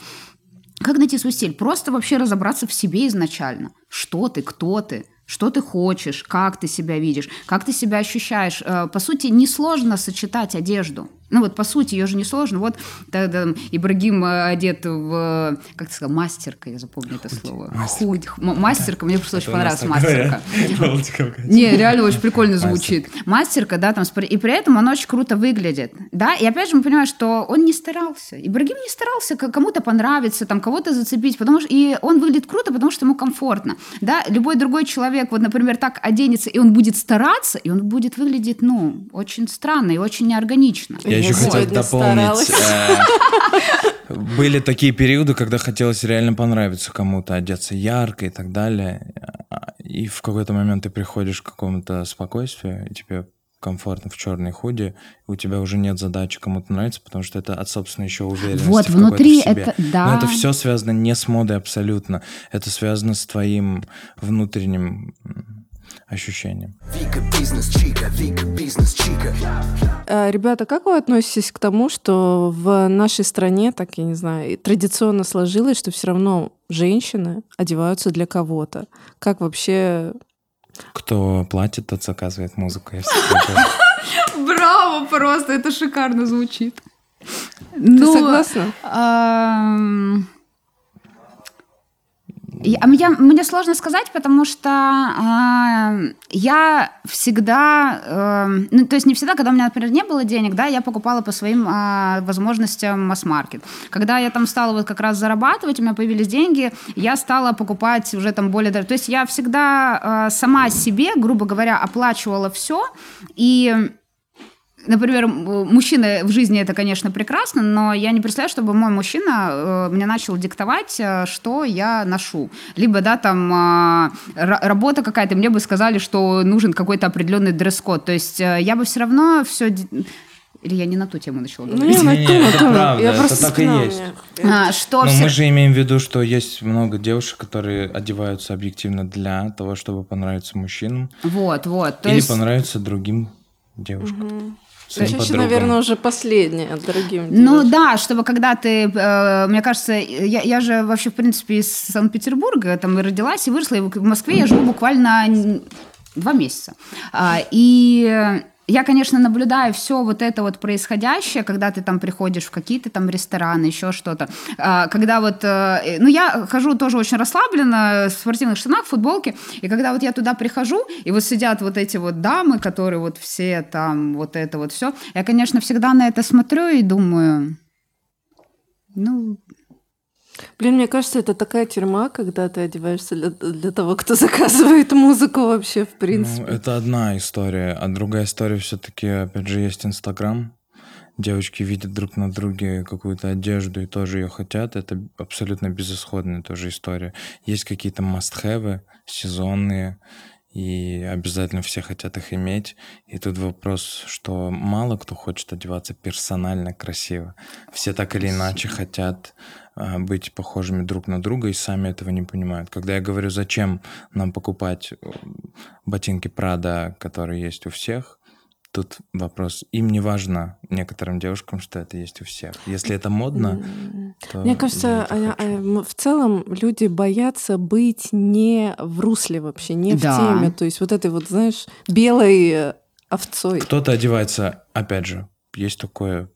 как найти свой стиль? Просто вообще разобраться в себе изначально. Что ты, кто ты, что ты хочешь, как ты себя видишь, как ты себя ощущаешь. Э, По сути, несложно сочетать одежду. Ну вот, по сути, ее же не сложно. Вот тогда Ибрагим э, одет в, как ты сказал, мастерка, я запомню это слово. Худ, м- мастерка, мне просто очень понравилась мастерка. Не, реально очень прикольно звучит. Мастерка, да, там, и при этом он очень круто выглядит, да, и опять же мы понимаем, что он не старался, Ибрагим не старался кому-то понравиться, там, кого-то зацепить, потому что, и он выглядит круто, потому что ему комфортно, да, любой другой человек, вот, например, так оденется, и он будет стараться, и он будет выглядеть, ну, очень странно и очень неорганично. Я еще хотел дополнить. э, Были такие периоды, когда хотелось реально понравиться кому-то, одеться ярко и так далее. А, И в какой-то момент ты приходишь к какому-то спокойствию, и тебе комфортно в черной худи, у тебя уже нет задачи кому-то нравиться, потому что это от собственной еще уверенности. Вот, внутри это- да. Но это все связано не с модой абсолютно. Это связано с твоим внутренним ощущением. Вика бизнес чика, Вика бизнес чика. А, Ребята, как вы относитесь к тому, что в нашей стране, так я не знаю, традиционно сложилось, что все равно женщины одеваются для кого-то? Как вообще Ну, Кто платит, тот заказывает музыку. Я всегда говорю. Браво, просто это шикарно звучит. Ты согласна? Я- а мне, сложно сказать, потому что а, я всегда, эм, ну, то есть не всегда, когда у меня, например, не было денег, да, я покупала по своим а, возможностям масс-маркет. Когда я там стала вот как раз зарабатывать, у меня появились деньги, я стала покупать уже там более... То есть я всегда а, сама себе, грубо говоря, оплачивала все, и Например, м- мужчина в жизни это, конечно, прекрасно, но я не представляю, чтобы мой мужчина э, мне начал диктовать, э, что я ношу. Либо, да, там а, ра- работа какая-то, мне бы сказали, что нужен какой-то определенный дресс-код. То есть э, я бы все равно все... Или я не на ту тему начала Ну, говорить? Не-не, ту, на это правда, Я это просто так и есть. А, что Но всё- мы же имеем в виду, что есть много девушек, которые одеваются объективно для того, чтобы понравиться мужчинам Вот, вот. То или есть... понравиться другим девушкам. своим Женщина, наверное, уже последняя, дорогим Ну девушкам. да, чтобы когда ты, э, мне кажется, я, я же вообще, в принципе, из Санкт-Петербурга, там и родилась, и выросла, и в Москве я живу буквально два месяца. А, и я, конечно, наблюдаю все вот это вот происходящее, когда ты там приходишь в какие-то там рестораны, еще что-то. А, Когда вот, э, ну, я хожу тоже очень расслабленно, в спортивных штанах, в футболке, и когда вот я туда прихожу, и вот сидят вот эти вот дамы, которые вот все там, вот это вот все, я, конечно, всегда на это смотрю и думаю, ну, Блин, мне кажется, это такая тюрьма, когда ты одеваешься для, для того, кто заказывает музыку вообще, в принципе. Ну, это одна история, а другая история все-таки, опять же, есть Инстаграм. Девочки видят друг на друге какую-то одежду и тоже ее хотят. Это абсолютно безысходная тоже история. Есть какие-то must-have сезонные, и обязательно все хотят их иметь. И тут вопрос, что мало кто хочет одеваться персонально красиво. Все так или иначе хотят быть похожими друг на друга и сами этого не понимают. Когда я говорю, зачем нам покупать э, ботинки Прада, которые есть у всех, тут вопрос. Им не важно, некоторым девушкам, что это есть у всех. Если это модно, то Мне кажется, я это а- хочу. а, в целом люди боятся быть не в русле вообще, не в Да. теме. То есть вот этой вот, знаешь, белой э, овцой. Кто-то одевается, опять же, есть такое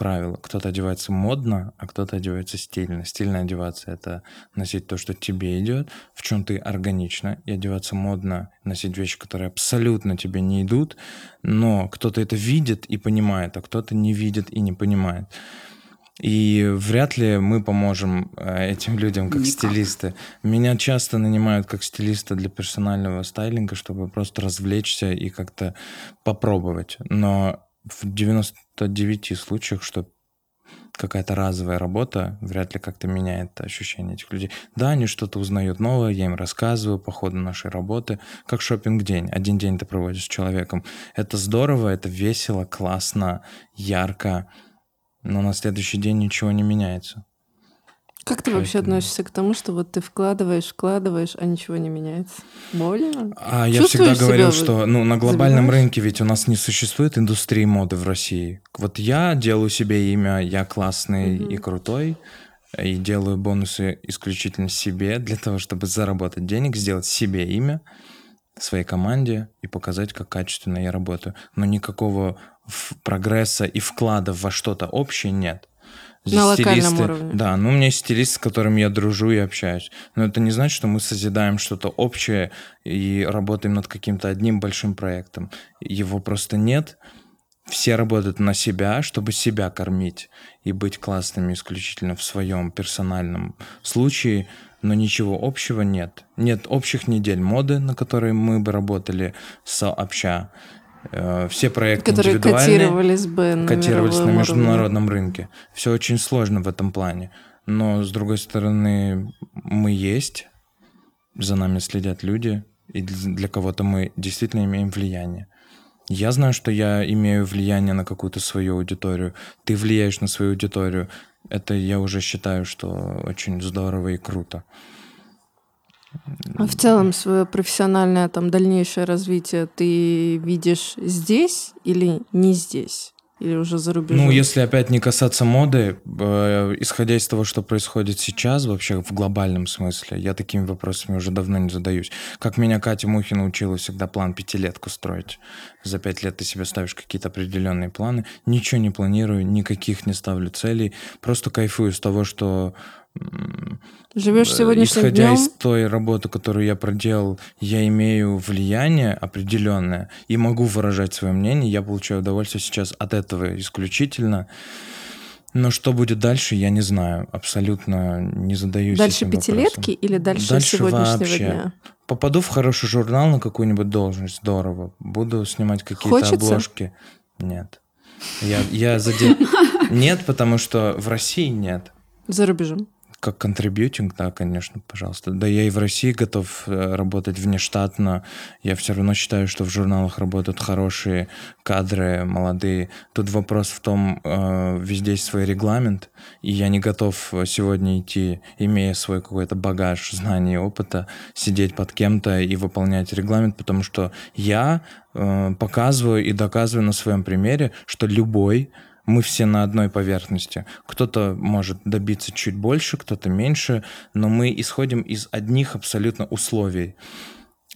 правило. Кто-то одевается модно, а кто-то одевается стильно. Стильно одеваться — это носить то, что тебе идет, в чем ты органично, и одеваться модно, носить вещи, которые абсолютно тебе не идут, но кто-то это видит и понимает, а кто-то не видит и не понимает. И вряд ли мы поможем э, этим людям как Никак. стилисты. Меня часто нанимают как стилиста для персонального стайлинга, чтобы просто развлечься и как-то попробовать. Но в 99 случаях, что какая-то разовая работа вряд ли как-то меняет ощущение этих людей. Да, они что-то узнают новое, я им рассказываю по ходу нашей работы, как шопинг день Один день ты проводишь с человеком. Это здорово, это весело, классно, ярко, но на следующий день ничего не меняется. Как ты вообще Поэтому- относишься к тому, что вот ты вкладываешь, вкладываешь, а ничего не меняется? Больно? А я всегда говорил, что ну, на глобальном забиваешь? рынке ведь у нас не существует индустрии моды в России. Вот я делаю себе имя, я классный Мгм. и крутой, и делаю бонусы исключительно себе для того, чтобы заработать денег, сделать себе имя, своей команде и показать, как качественно я работаю. Но никакого прогресса и вклада во что-то общее нет. На локальном уровне. Да, ну у меня есть стилист, с которым я дружу и общаюсь. Но это не значит, что мы созидаем что-то общее и работаем над каким-то одним большим проектом. Его просто нет. Все работают на себя, чтобы себя кормить и быть классными исключительно в своем персональном случае, но ничего общего нет. Нет общих недель моды, на которые мы бы работали сообща. Э, Все проекты Которые котировались бы на котировались на мировом уровне. международном рынке. Все очень сложно в этом плане. Но, с другой стороны, мы есть, за нами следят люди, и для кого-то мы действительно имеем влияние. Я знаю, что я имею влияние на какую-то свою аудиторию. Ты влияешь на свою аудиторию. Это я уже считаю, что очень здорово и круто. А в целом свое профессиональное там дальнейшее развитие ты видишь здесь или не здесь? Или уже за рубежом? Ну, если опять не касаться моды, э, исходя из того, что происходит сейчас вообще в глобальном смысле, я такими вопросами уже давно не задаюсь. Как меня Катя Мухина учила всегда план пятилетку строить. За пять лет ты себе ставишь какие-то определенные планы. Ничего не планирую, никаких не ставлю целей. Просто кайфую с того, что Живешь э, сегодняшним Исходя днем? из той работы, которую я проделал, я имею влияние определенное и могу выражать свое мнение. Я получаю удовольствие сейчас от этого исключительно. Но что будет дальше, я не знаю. Абсолютно не задаюсь Дальше этим пятилетки вопросом. или дальше, Дальше сегодняшнего вообще. дня? Попаду в хороший журнал на какую-нибудь должность, здорово. Буду снимать какие-то обложки. Нет. Я, я заде- Нет, потому что в России нет. За рубежом. Как контрибьютинг, да, конечно, пожалуйста. Да я и в России готов э, работать внештатно. Я все равно считаю, что в журналах работают хорошие кадры, молодые. Тут вопрос в том, э, везде есть свой регламент, и я не готов э, сегодня идти, имея свой какой-то багаж знаний и опыта, сидеть под кем-то и выполнять регламент, потому что я показываю и доказываю на своем примере, что любой мы все на одной поверхности. Кто-то может добиться чуть больше, кто-то меньше, но мы исходим из одних абсолютно условий.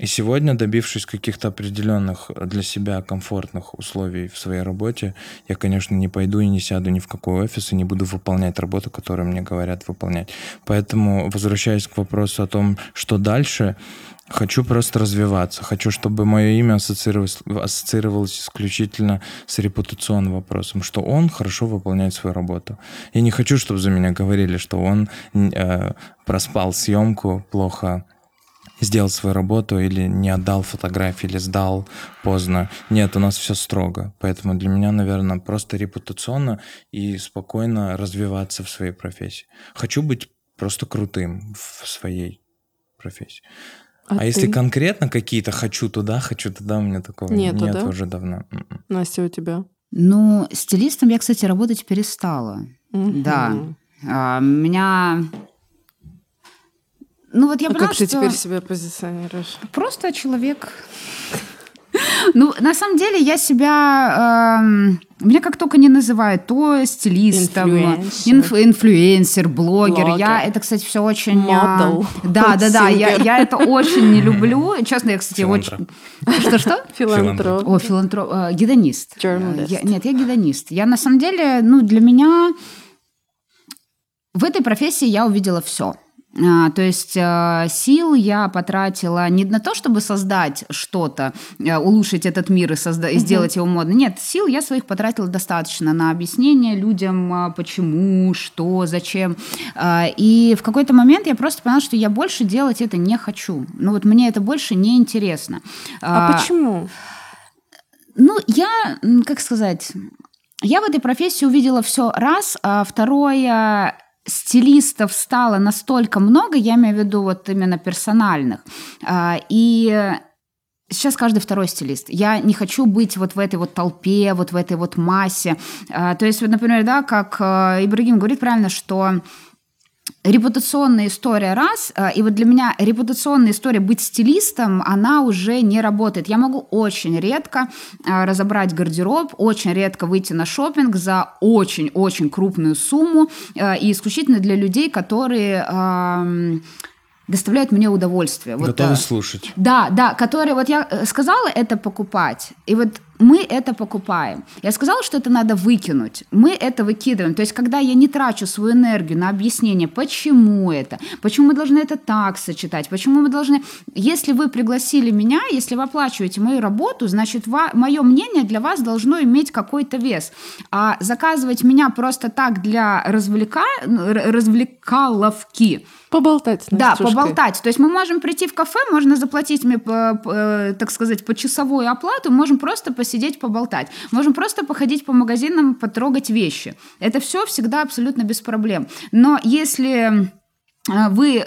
И сегодня, добившись каких-то определенных для себя комфортных условий в своей работе, я, конечно, не пойду и не сяду ни в какой офис и не буду выполнять работу, которую мне говорят выполнять. Поэтому, возвращаясь к вопросу о том, что дальше, Хочу просто развиваться. Хочу, чтобы мое имя ассоциировалось, ассоциировалось исключительно с репутационным вопросом, что он хорошо выполняет свою работу. Я не хочу, чтобы за меня говорили, что он э, проспал съемку, плохо сделал свою работу или не отдал фотографии, или сдал поздно. Нет, у нас все строго. Поэтому для меня, наверное, просто репутационно и спокойно развиваться в своей профессии. Хочу быть просто крутым в своей профессии. А, а ты? если конкретно какие-то хочу туда, хочу туда, у меня такого Нету, нет да? уже давно. М-м. Настя, у тебя? Ну, стилистом я, кстати, работать перестала. Угу. Да. А, меня ну вот я а поняла, как ты что... теперь себя позиционируешь? Просто человек. Ну, на самом деле, я себя... Э, меня как только не называют, то стилистом, инфлюенсер, инфлюенсер блогер. блогер. Я это, кстати, все очень... Модел. Э, да, да, да. Я, я это очень не люблю. Честно, я, кстати, очень... Что-что? Филантроп. О, филантроп. Э, гедонист. Я, нет, я гедонист. Я, на самом деле, ну, для меня... В этой профессии я увидела все. А, то есть а, сил я потратила не на то, чтобы создать что-то, а, улучшить этот мир и, созда- и сделать его модным. Нет, сил я своих потратила достаточно на объяснение людям, почему, что, зачем. И в какой-то момент я просто поняла, что я больше делать это не хочу. Ну вот мне это больше не интересно. А почему? Ну, я, как сказать, я в этой профессии увидела все раз, а второе стилистов стало настолько много, я имею в виду вот именно персональных, а, и Сейчас каждый второй стилист. Я не хочу быть вот в этой вот толпе, вот в этой вот массе. А, то есть, вот, например, да, как э, Ибрагим говорит правильно, что репутационная история раз, э, и вот для меня репутационная история быть стилистом, она уже не работает. Я могу очень редко э, разобрать гардероб, очень редко выйти на шопинг за очень-очень крупную сумму, э, и исключительно для людей, которые доставляют мне удовольствие. Готовы вот, слушать. Да, да, которые, вот я сказала это покупать, и вот мы это покупаем. Я сказала, что это надо выкинуть. Мы это выкидываем. То есть, когда я не трачу свою энергию на объяснение, почему это, почему мы должны это так сочетать, почему мы должны... Если вы пригласили меня, если вы оплачиваете мою работу, значит, мое мнение для вас должно иметь какой-то вес. А заказывать меня просто так для развлека... развлекаловки, Поболтать. Да, поболтать. То есть мы можем прийти в кафе, можно заплатить мне, э, так сказать, почасовую оплату, можем просто посидеть, поболтать. Можем просто походить по магазинам, потрогать вещи. Это все всегда абсолютно без проблем. Но если э, вы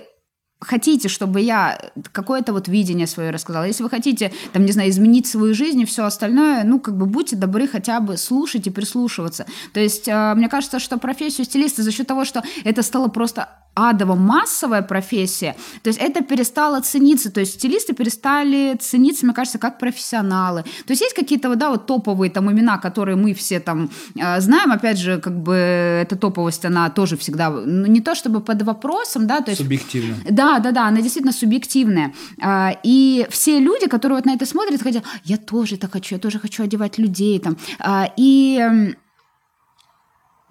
хотите, чтобы я какое-то вот видение свое рассказала, если вы хотите, там, не знаю, изменить свою жизнь и все остальное, ну, как бы будьте добры хотя бы слушать и прислушиваться. То есть, э, мне кажется, что профессию стилиста за счет того, что это стало просто адово массовая профессия, то есть это перестало цениться, то есть стилисты перестали цениться, мне кажется, как профессионалы. То есть есть какие-то, да, вот топовые там имена, которые мы все там э, знаем, опять же, как бы эта топовость, она тоже всегда, ну, не то чтобы под вопросом, да, то есть... Субъективно. Да, да, да, она действительно субъективная. Э, и все люди, которые вот на это смотрят, хотят, я тоже так хочу, я тоже хочу одевать людей там. Э, и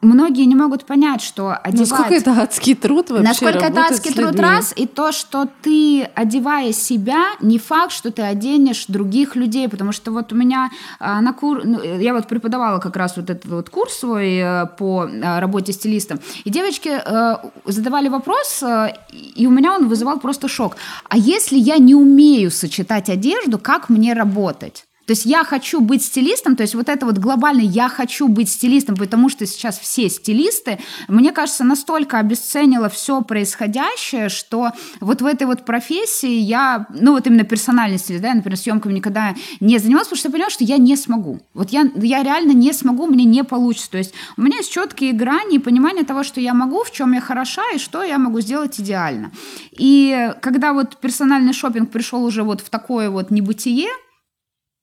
многие не могут понять, что одевать... Насколько это адский труд вообще Насколько это адский труд раз, и то, что ты, одевая себя, не факт, что ты оденешь других людей, потому что вот у меня а, на кур... Ну, я вот преподавала как раз вот этот вот курс свой э, по а, работе стилистом, и девочки э, задавали вопрос, э, и у меня он вызывал просто шок. А если я не умею сочетать одежду, как мне работать? То есть я хочу быть стилистом, то есть вот это вот глобально я хочу быть стилистом, потому что сейчас все стилисты, мне кажется, настолько обесценило все происходящее, что вот в этой вот профессии я, ну вот именно персональный стилист, да, я, например, съемками никогда не занималась, потому что я поняла, что я не смогу. Вот я, я реально не смогу, мне не получится. То есть у меня есть четкие грани и понимание того, что я могу, в чем я хороша и что я могу сделать идеально. И когда вот персональный шопинг пришел уже вот в такое вот небытие,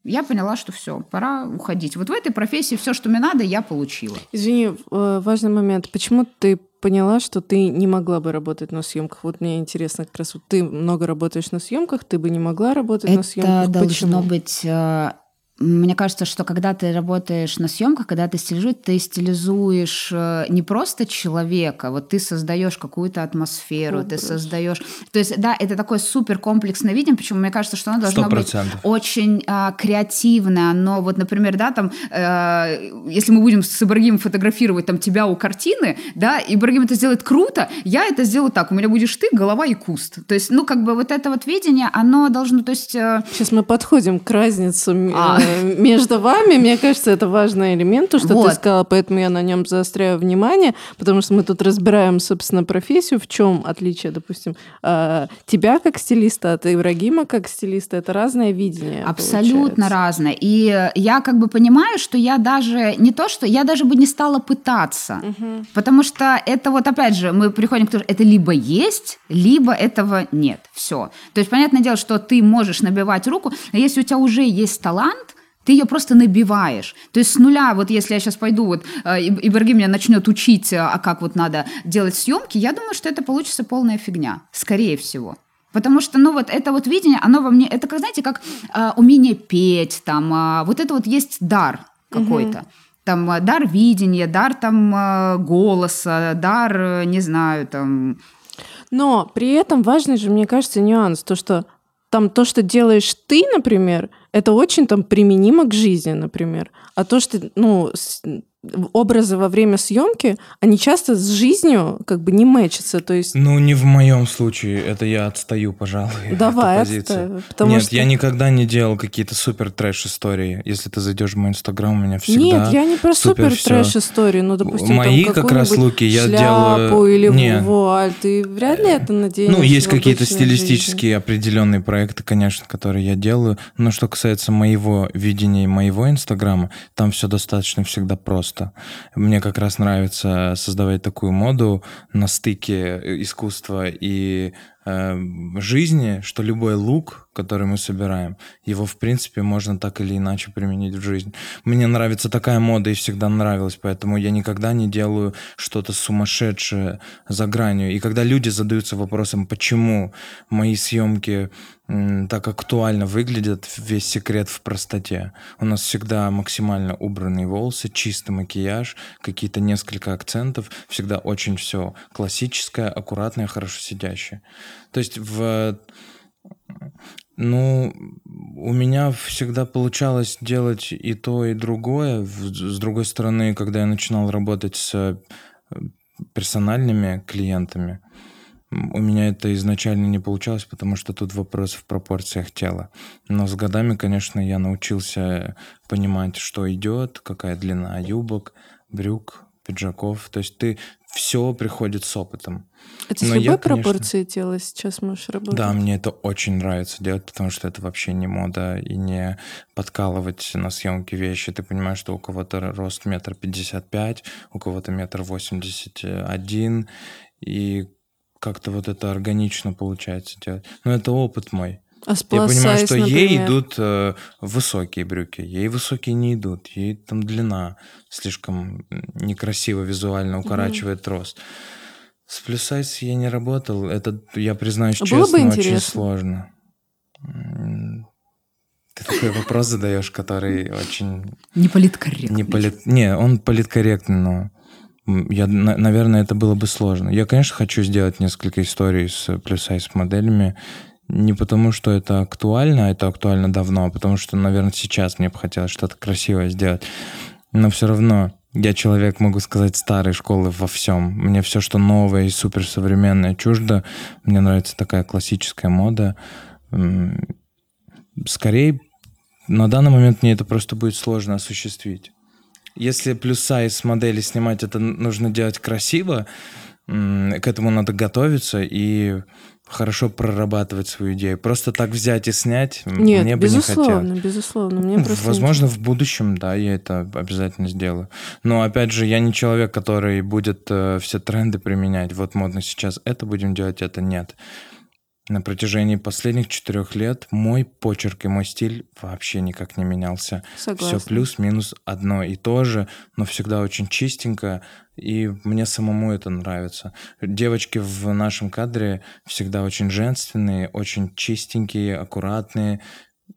я поняла, что все, пора уходить. Вот в этой профессии все, что мне надо, я получила. Извини, э, важный момент. Почему ты поняла, что ты не могла бы работать на съемках? Вот мне интересно, как раз вот ты много работаешь на съемках, ты бы не могла работать Это на съемках. должно Почему? быть э, мне кажется, что когда ты работаешь на съемках, когда ты стилизуешь, ты стилизуешь э, не просто человека, вот ты создаешь какую-то атмосферу, Образ. ты создаешь... То есть, да, это такое супер комплексное видение, почему мне кажется, что оно должно быть 100%. очень а, креативное. Но вот, например, да, там, э, если мы будем с Ибрагимом фотографировать там тебя у картины, да, Ибрагим это сделает круто, я это сделаю так, у меня будешь ты, голова и куст. То есть, ну, как бы вот это вот видение, оно должно, то есть... э, Сейчас мы подходим к разнице А. между вами. Мне кажется, это важный элемент, то, что Вот. ты сказала, поэтому я на нем заостряю внимание, потому что мы тут разбираем, собственно, профессию, в чем отличие, допустим, э, тебя как стилиста от Ибрагима как стилиста. Это разное видение. Абсолютно получается. разное. И я как бы понимаю, что я даже не то, что я даже бы не стала пытаться. Потому что это вот опять же, мы приходим к тому, это либо есть, либо этого нет. Все. То есть, понятное дело, что ты можешь набивать руку, а если у тебя уже есть талант, ты ее просто набиваешь. То есть с нуля, вот если я сейчас пойду, вот э, И- Ибрагим меня начнет учить, э, а как вот надо делать съемки, я думаю, что это получится полная фигня. Скорее всего. Потому что, ну, вот это вот видение, оно во мне, это, как, знаете, как э, умение петь, там, а, вот это вот есть дар какой-то. Там э, дар видения, дар там э, голоса, дар, э, не знаю, там... Но при этом важный же, мне кажется, нюанс, то, что там то, что делаешь ты, например, это очень там применимо к жизни, например. А то, что, ну, образы во время съемки, они часто с жизнью как бы не мэчатся. То есть Ну, не в моем случае. Это я отстаю, пожалуй. Давай, отставь, потому Нет, что- я никогда не делал какие-то супер трэш истории. Если ты зайдешь в мой инстаграм, у меня всегда Нет, я не про супер супер всё. трэш истории, ну, допустим, Мои там как раз луки я делаю- или Не. вуаль, ты вряд ли это наденешь. Ну, есть какие-то обычной жизни. стилистические определенные проекты, конечно, которые я делаю. Но что касается моего видения и моего инстаграма, там все достаточно всегда просто. Мне как раз нравится создавать такую моду на стыке э, искусства и э, жизни, что любой лук, который мы собираем, его, в принципе, можно так или иначе применить в жизнь. Мне нравится такая мода и всегда нравилась, поэтому я никогда не делаю что-то сумасшедшее за гранью. И когда люди задаются вопросом, почему мои съемки так актуально выглядят, весь секрет в простоте. У нас всегда максимально убранные волосы, чистый макияж, какие-то несколько акцентов, всегда очень все классическое, аккуратное, хорошо сидящее. То есть в ну, у меня всегда получалось делать и то, и другое. С другой стороны, когда я начинал работать с э, персональными клиентами, у меня это изначально не получалось, потому что тут вопрос в пропорциях тела. Но с годами, конечно, я научился понимать, что идет, какая длина юбок, брюк, пиджаков. То есть ты все приходит с опытом. Ты с любой я, конечно- пропорцией тела сейчас можешь работать? Да, мне это очень нравится делать, потому что это вообще не мода и не подкалывать на съемке вещи. Ты понимаешь, что у кого-то рост метр пятьдесят пять, у кого-то метр восемьдесят один, и как-то вот это органично получается делать. Но это опыт мой. А Я понимаю, что size, ей например? идут э, высокие брюки, ей высокие не идут, ей там длина слишком некрасиво визуально укорачивает рост. С плюс-сайз я не работал, это, я признаюсь А честно, очень интересно. сложно. Ты такой вопрос задаешь, который очень Не политкорректный. не полит... Не, он политкорректный, но я, на- наверное, это было бы сложно. Я, конечно, хочу сделать несколько историй с плюс-сайз моделями, не потому, что это актуально, а это актуально давно, а потому что, наверное, сейчас мне бы хотелось что-то красивое сделать. Но все равно я человек, могу сказать, старой школы во всем. Мне все, что новое и суперсовременное, чуждо. Мне нравится такая классическая мода. Скорее, на данный момент мне это просто будет сложно осуществить. Если плюс-сайз модели снимать, это нужно делать красиво, к этому надо готовиться и хорошо прорабатывать свою идею. Просто так взять и снять Нет, мне бы не безусловно, хотелось. безусловно. Мне Ну, просто Возможно, в будущем, да, я это обязательно сделаю. Но опять же, я не человек, который будет э, все тренды применять. Вот модно сейчас это будем делать, это нет. На протяжении последних четырех лет мой почерк и мой стиль вообще никак не менялся. Согласна. Все плюс-минус одно и то же, но всегда очень чистенько, и мне самому это нравится. Девочки в нашем кадре всегда очень женственные, очень чистенькие, аккуратные,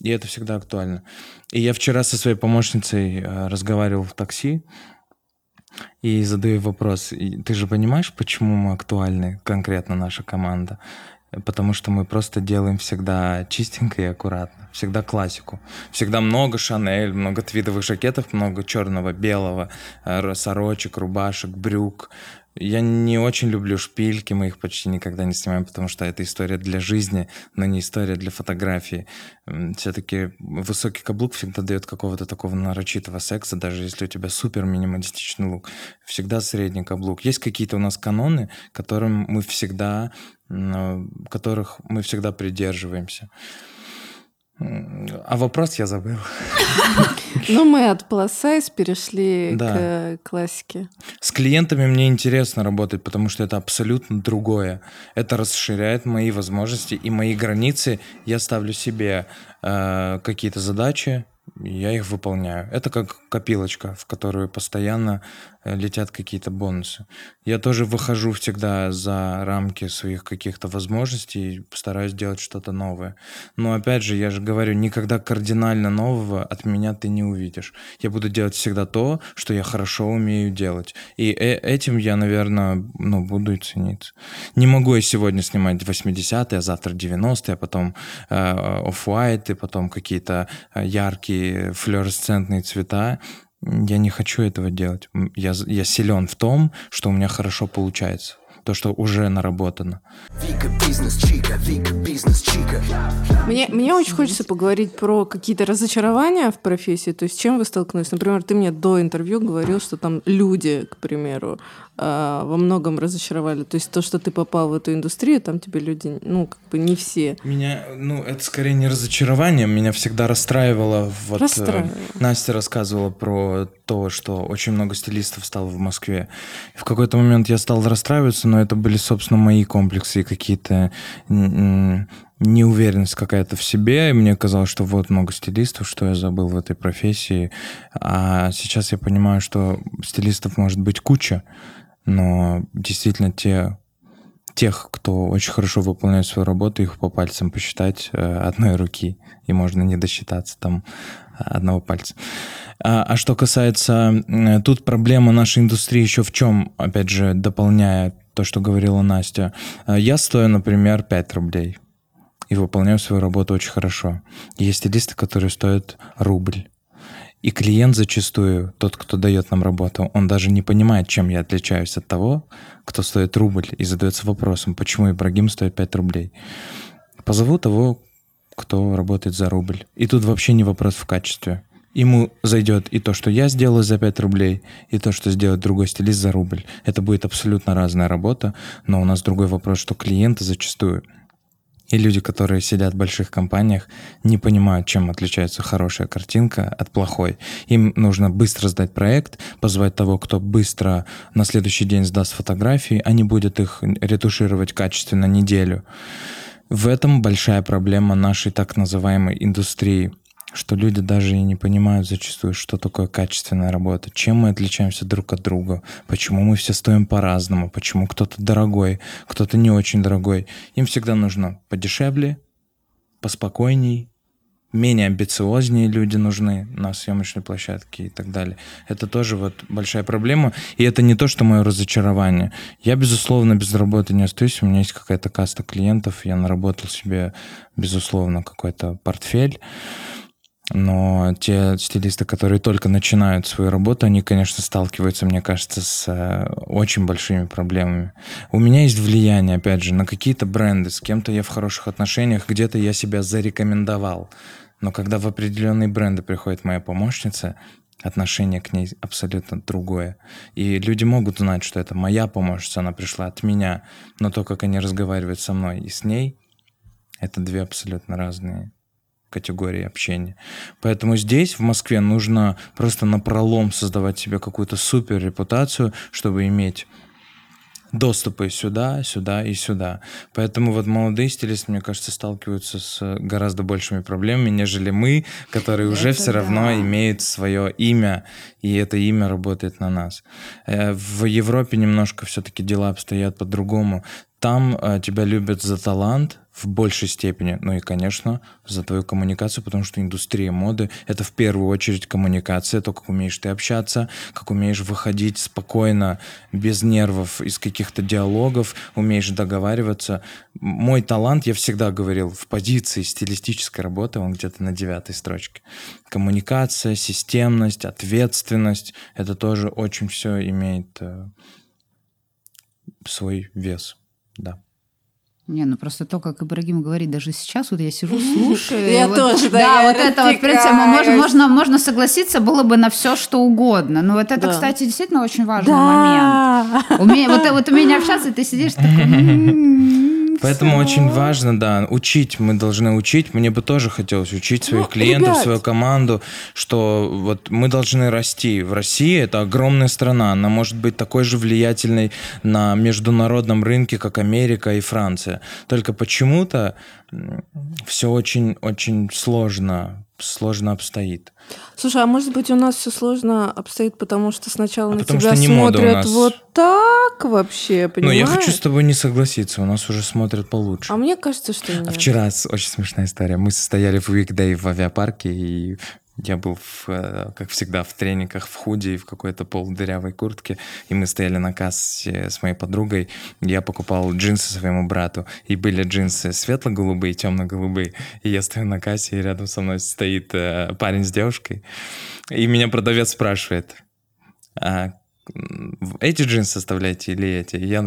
и это всегда актуально. И я вчера со своей помощницей э, разговаривал в такси, и задаю вопрос, ты же понимаешь, почему мы актуальны, конкретно наша команда? Потому что мы просто делаем всегда чистенько и аккуратно. Всегда классику. Всегда много Шанель, много твидовых жакетов, много черного, белого, э, сорочек, рубашек, брюк. Я не очень люблю шпильки, мы их почти никогда не снимаем, потому что это история для жизни, но не история для фотографии. Все-таки высокий каблук всегда дает какого-то такого нарочитого секса, даже если у тебя супер минималистичный лук. Всегда средний каблук. Есть какие-то у нас каноны, которым мы всегда, которых мы всегда придерживаемся. А вопрос я забыл. Ну, мы от plus перешли Да. к классике. С клиентами мне интересно работать, потому что это абсолютно другое. Это расширяет мои возможности и мои границы. Я ставлю себе э, какие-то задачи, я их выполняю. Это как копилочка, в которую постоянно летят какие-то бонусы. Я тоже выхожу всегда за рамки своих каких-то возможностей и стараюсь делать что-то новое. Но опять же, я же говорю, никогда кардинально нового от меня ты не увидишь. Я буду делать всегда то, что я хорошо умею делать. И э- этим я, наверное, ну, буду и цениться. Не могу я сегодня снимать 80-е, а завтра 90-е, а потом э, офф-white, и потом какие-то э, яркие флуоресцентные цвета. Я не хочу этого делать. Я, з- я силен в том, что у меня хорошо получается. То, что уже наработано. Вика бизнес чика, Вика бизнес чика. Мне, мне очень хочется поговорить про какие-то разочарования в профессии. То есть, с чем вы столкнулись? Например, ты мне до интервью говорил, что там люди, к примеру, а, во многом разочаровали. То есть, то, что ты попал в эту индустрию, там тебе люди, ну, как бы не все. Меня, ну, это скорее не разочарование, меня всегда расстраивало. Вот, э, Расстраивало. Настя рассказывала про то, что очень много стилистов стало в Москве. И в какой-то момент я стал расстраиваться, но это были, собственно, мои комплексы и какие-то неуверенность какая-то в себе, и мне казалось, что вот много стилистов, что я забыл в этой профессии. А сейчас я понимаю, что стилистов может быть куча, но действительно те, тех, кто очень хорошо выполняет свою работу, их по пальцам посчитать э, одной руки, и можно не досчитаться там одного пальца. А, а что касается... Тут проблема нашей индустрии еще в чем, опять же, дополняя то, что говорила Настя. А, Я стою, например, 5 рублей и выполняю свою работу очень хорошо. Есть стилисты, которые стоят рубль. И клиент зачастую, тот, кто дает нам работу, он даже не понимает, чем я отличаюсь от того, кто стоит рубль, и задается вопросом, почему Ибрагим стоит 5 рублей. Позову того, кто работает за рубль. И тут вообще не вопрос в качестве. Ему зайдет и то, что я сделаю за 5 рублей, и то, что сделает другой стилист за рубль. Это будет абсолютно разная работа, но у нас другой вопрос, что клиенты зачастую и люди, которые сидят в больших компаниях, не понимают, чем отличается хорошая картинка от плохой. Им нужно быстро сдать проект, позвать того, кто быстро на следующий день сдаст фотографии, а не будет их ретушировать качественно неделю. В этом большая проблема нашей так называемой индустрии, что люди даже и не понимают зачастую, что такое качественная работа, чем мы отличаемся друг от друга, почему мы все стоим по-разному, почему кто-то дорогой, кто-то не очень дорогой. Им всегда нужно подешевле, поспокойней, менее амбициознее люди нужны на съемочной площадке и так далее. Это тоже вот большая проблема. И это не то, что мое разочарование. Я, безусловно, без работы не остаюсь. У меня есть какая-то каста клиентов. Я наработал себе, безусловно, какой-то портфель. Но те стилисты, которые только начинают свою работу, они, конечно, сталкиваются, мне кажется, с э, очень большими проблемами. У меня есть влияние, опять же, на какие-то бренды. С кем-то я в хороших отношениях, где-то я себя зарекомендовал. Но когда в определенные бренды приходит моя помощница, отношение к ней абсолютно другое. И люди могут знать, что это моя помощница, она пришла от меня, но то, как они разговаривают со мной и с ней, это две абсолютно разные категории общения. Поэтому здесь, в Москве, нужно просто на пролом создавать себе какую-то супер репутацию, чтобы иметь доступы сюда, сюда и сюда. Поэтому вот молодые стилисты, мне кажется, сталкиваются с гораздо большими проблемами, нежели мы, которые уже Это все равно имеют свое имя, и это имя работает на нас. Э, В Европе немножко все-таки дела обстоят по-другому. Там э, тебя любят за талант в большей степени, ну и, конечно, за твою коммуникацию, потому что индустрия моды — это в первую очередь коммуникация, то, как умеешь ты общаться, как умеешь выходить спокойно, без нервов, из каких-то диалогов, умеешь договариваться. Мой талант, я всегда говорил, в позиции стилистической работы, он где-то на девятой строчке. Коммуникация, системность, ответственность — это тоже очень все имеет э, свой вес, да. Не, ну просто то, как Ибрагим говорит, даже сейчас вот я сижу, слушаю. Я вот- тоже, да, Да, я вот это вот, в принципе, можно, можно, можно согласиться было бы на все, что угодно. Но вот это, Да. кстати, действительно очень важный момент. Уме- вот, вот умение общаться, и ты сидишь такой... «М, Поэтому всё». очень важно, да, учить. Мы должны учить. Мне бы тоже хотелось учить своих Ну, клиентов, ребят. свою команду, что вот мы должны расти. В России это огромная страна. Она может быть такой же влиятельной на международном рынке, как Америка и Франция. Только почему-то все очень-очень сложно, сложно обстоит. Слушай, а может быть у нас все сложно обстоит, потому что сначала А на потому тебя что не смотрят нас. вот так вообще, понимаешь? я хочу с тобой не согласиться. У нас уже смотрят получше. А мне кажется, что нет. А вчера очень смешная история. Мы стояли в Weekday в авиапарке, и я был, в, э, как всегда, в трениках, в худи и в какой-то полудырявой куртке. И мы стояли на кассе с моей подругой. Я покупал джинсы своему брату. И были джинсы светло-голубые, темно-голубые. И я стою на кассе, и рядом со мной стоит э, парень с девушкой. И меня продавец спрашивает, а эти джинсы оставляйте или эти? Я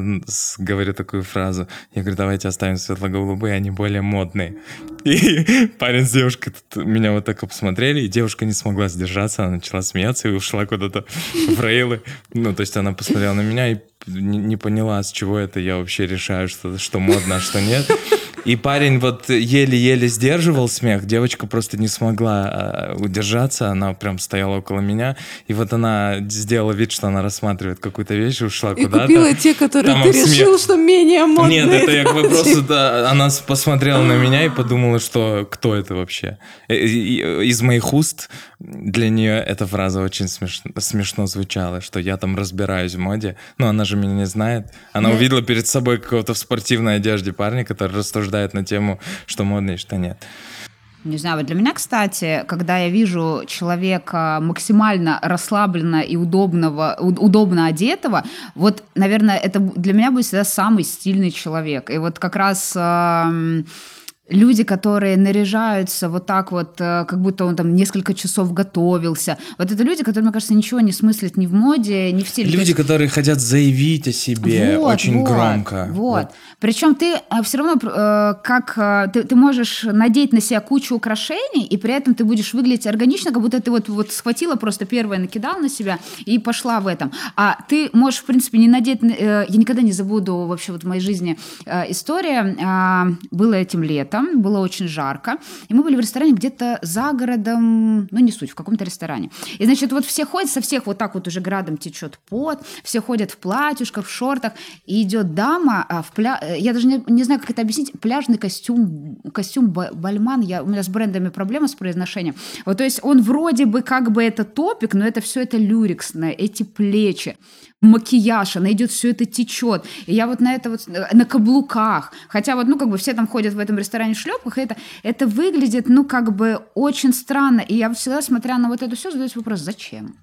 говорю такую фразу. Я говорю, давайте оставим светло-голубые, они более модные. И парень с девушкой тут меня вот так посмотрели, и девушка не смогла сдержаться, она начала смеяться и ушла куда-то в рейлы. Ну, то есть она посмотрела на меня и не, не поняла, с чего это я вообще решаю, что, что модно, а что нет. И парень вот еле-еле сдерживал смех, девочка просто не смогла а, удержаться, она прям стояла около меня, и вот она сделала вид, что она рассматривает какую-то вещь, и ушла И куда-то. купила те, которые Там ты смех. решил, что менее модные. Нет, это я как бы просто, да, она посмотрела на меня и подумала, что кто это вообще. Э, и- и Из моих уст для нее эта фраза очень смешно, смешно звучала, что я там разбираюсь в моде. Но она же меня не знает. Она Я- увидела перед собой какого-то в спортивной одежде парня, который рассуждает на тему, что модно и что нет. Не знаю, вот для меня, кстати, когда я вижу человека максимально расслабленно и удобного, удобно одетого, вот, наверное, это для меня будет всегда самый стильный человек. И вот как раз люди, которые наряжаются вот так вот, э, как будто он там несколько часов готовился. Вот это люди, которые, мне кажется, ничего не смыслят ни в моде, ни в стиле. Люди, есть- которые хотят заявить о себе вот, очень вот, громко. Вот. Причем ты все равно э, как э, ты, ты можешь надеть на себя кучу украшений, и при этом ты будешь выглядеть органично, как будто ты вот, вот схватила просто первое, накидала на себя и пошла в этом. А ты можешь, в принципе, не надеть... э, я никогда не забуду вообще вот в моей жизни э, история. э, было этим летом, было очень жарко, и мы были в ресторане где-то за городом, ну не суть, в каком-то ресторане. И, значит, вот все ходят, со всех вот так вот уже градом течет пот, все ходят в платьюшках, в шортах, и идет дама а, в пля... Я даже не, не знаю, как это объяснить. Пляжный костюм, костюм Ба- Бальман. Я, у меня с брендами проблема с произношением. Вот, то есть он вроде бы как бы это топик, но это все это люрексное, эти плечи макияж, она идет, все это течет. И я вот на это вот, э, на каблуках. Хотя вот, ну, как бы все там ходят в этом ресторане в шлепках, и это, это выглядит, ну, как бы очень странно. И я всегда, смотря на вот это все, задаюсь вопрос, зачем?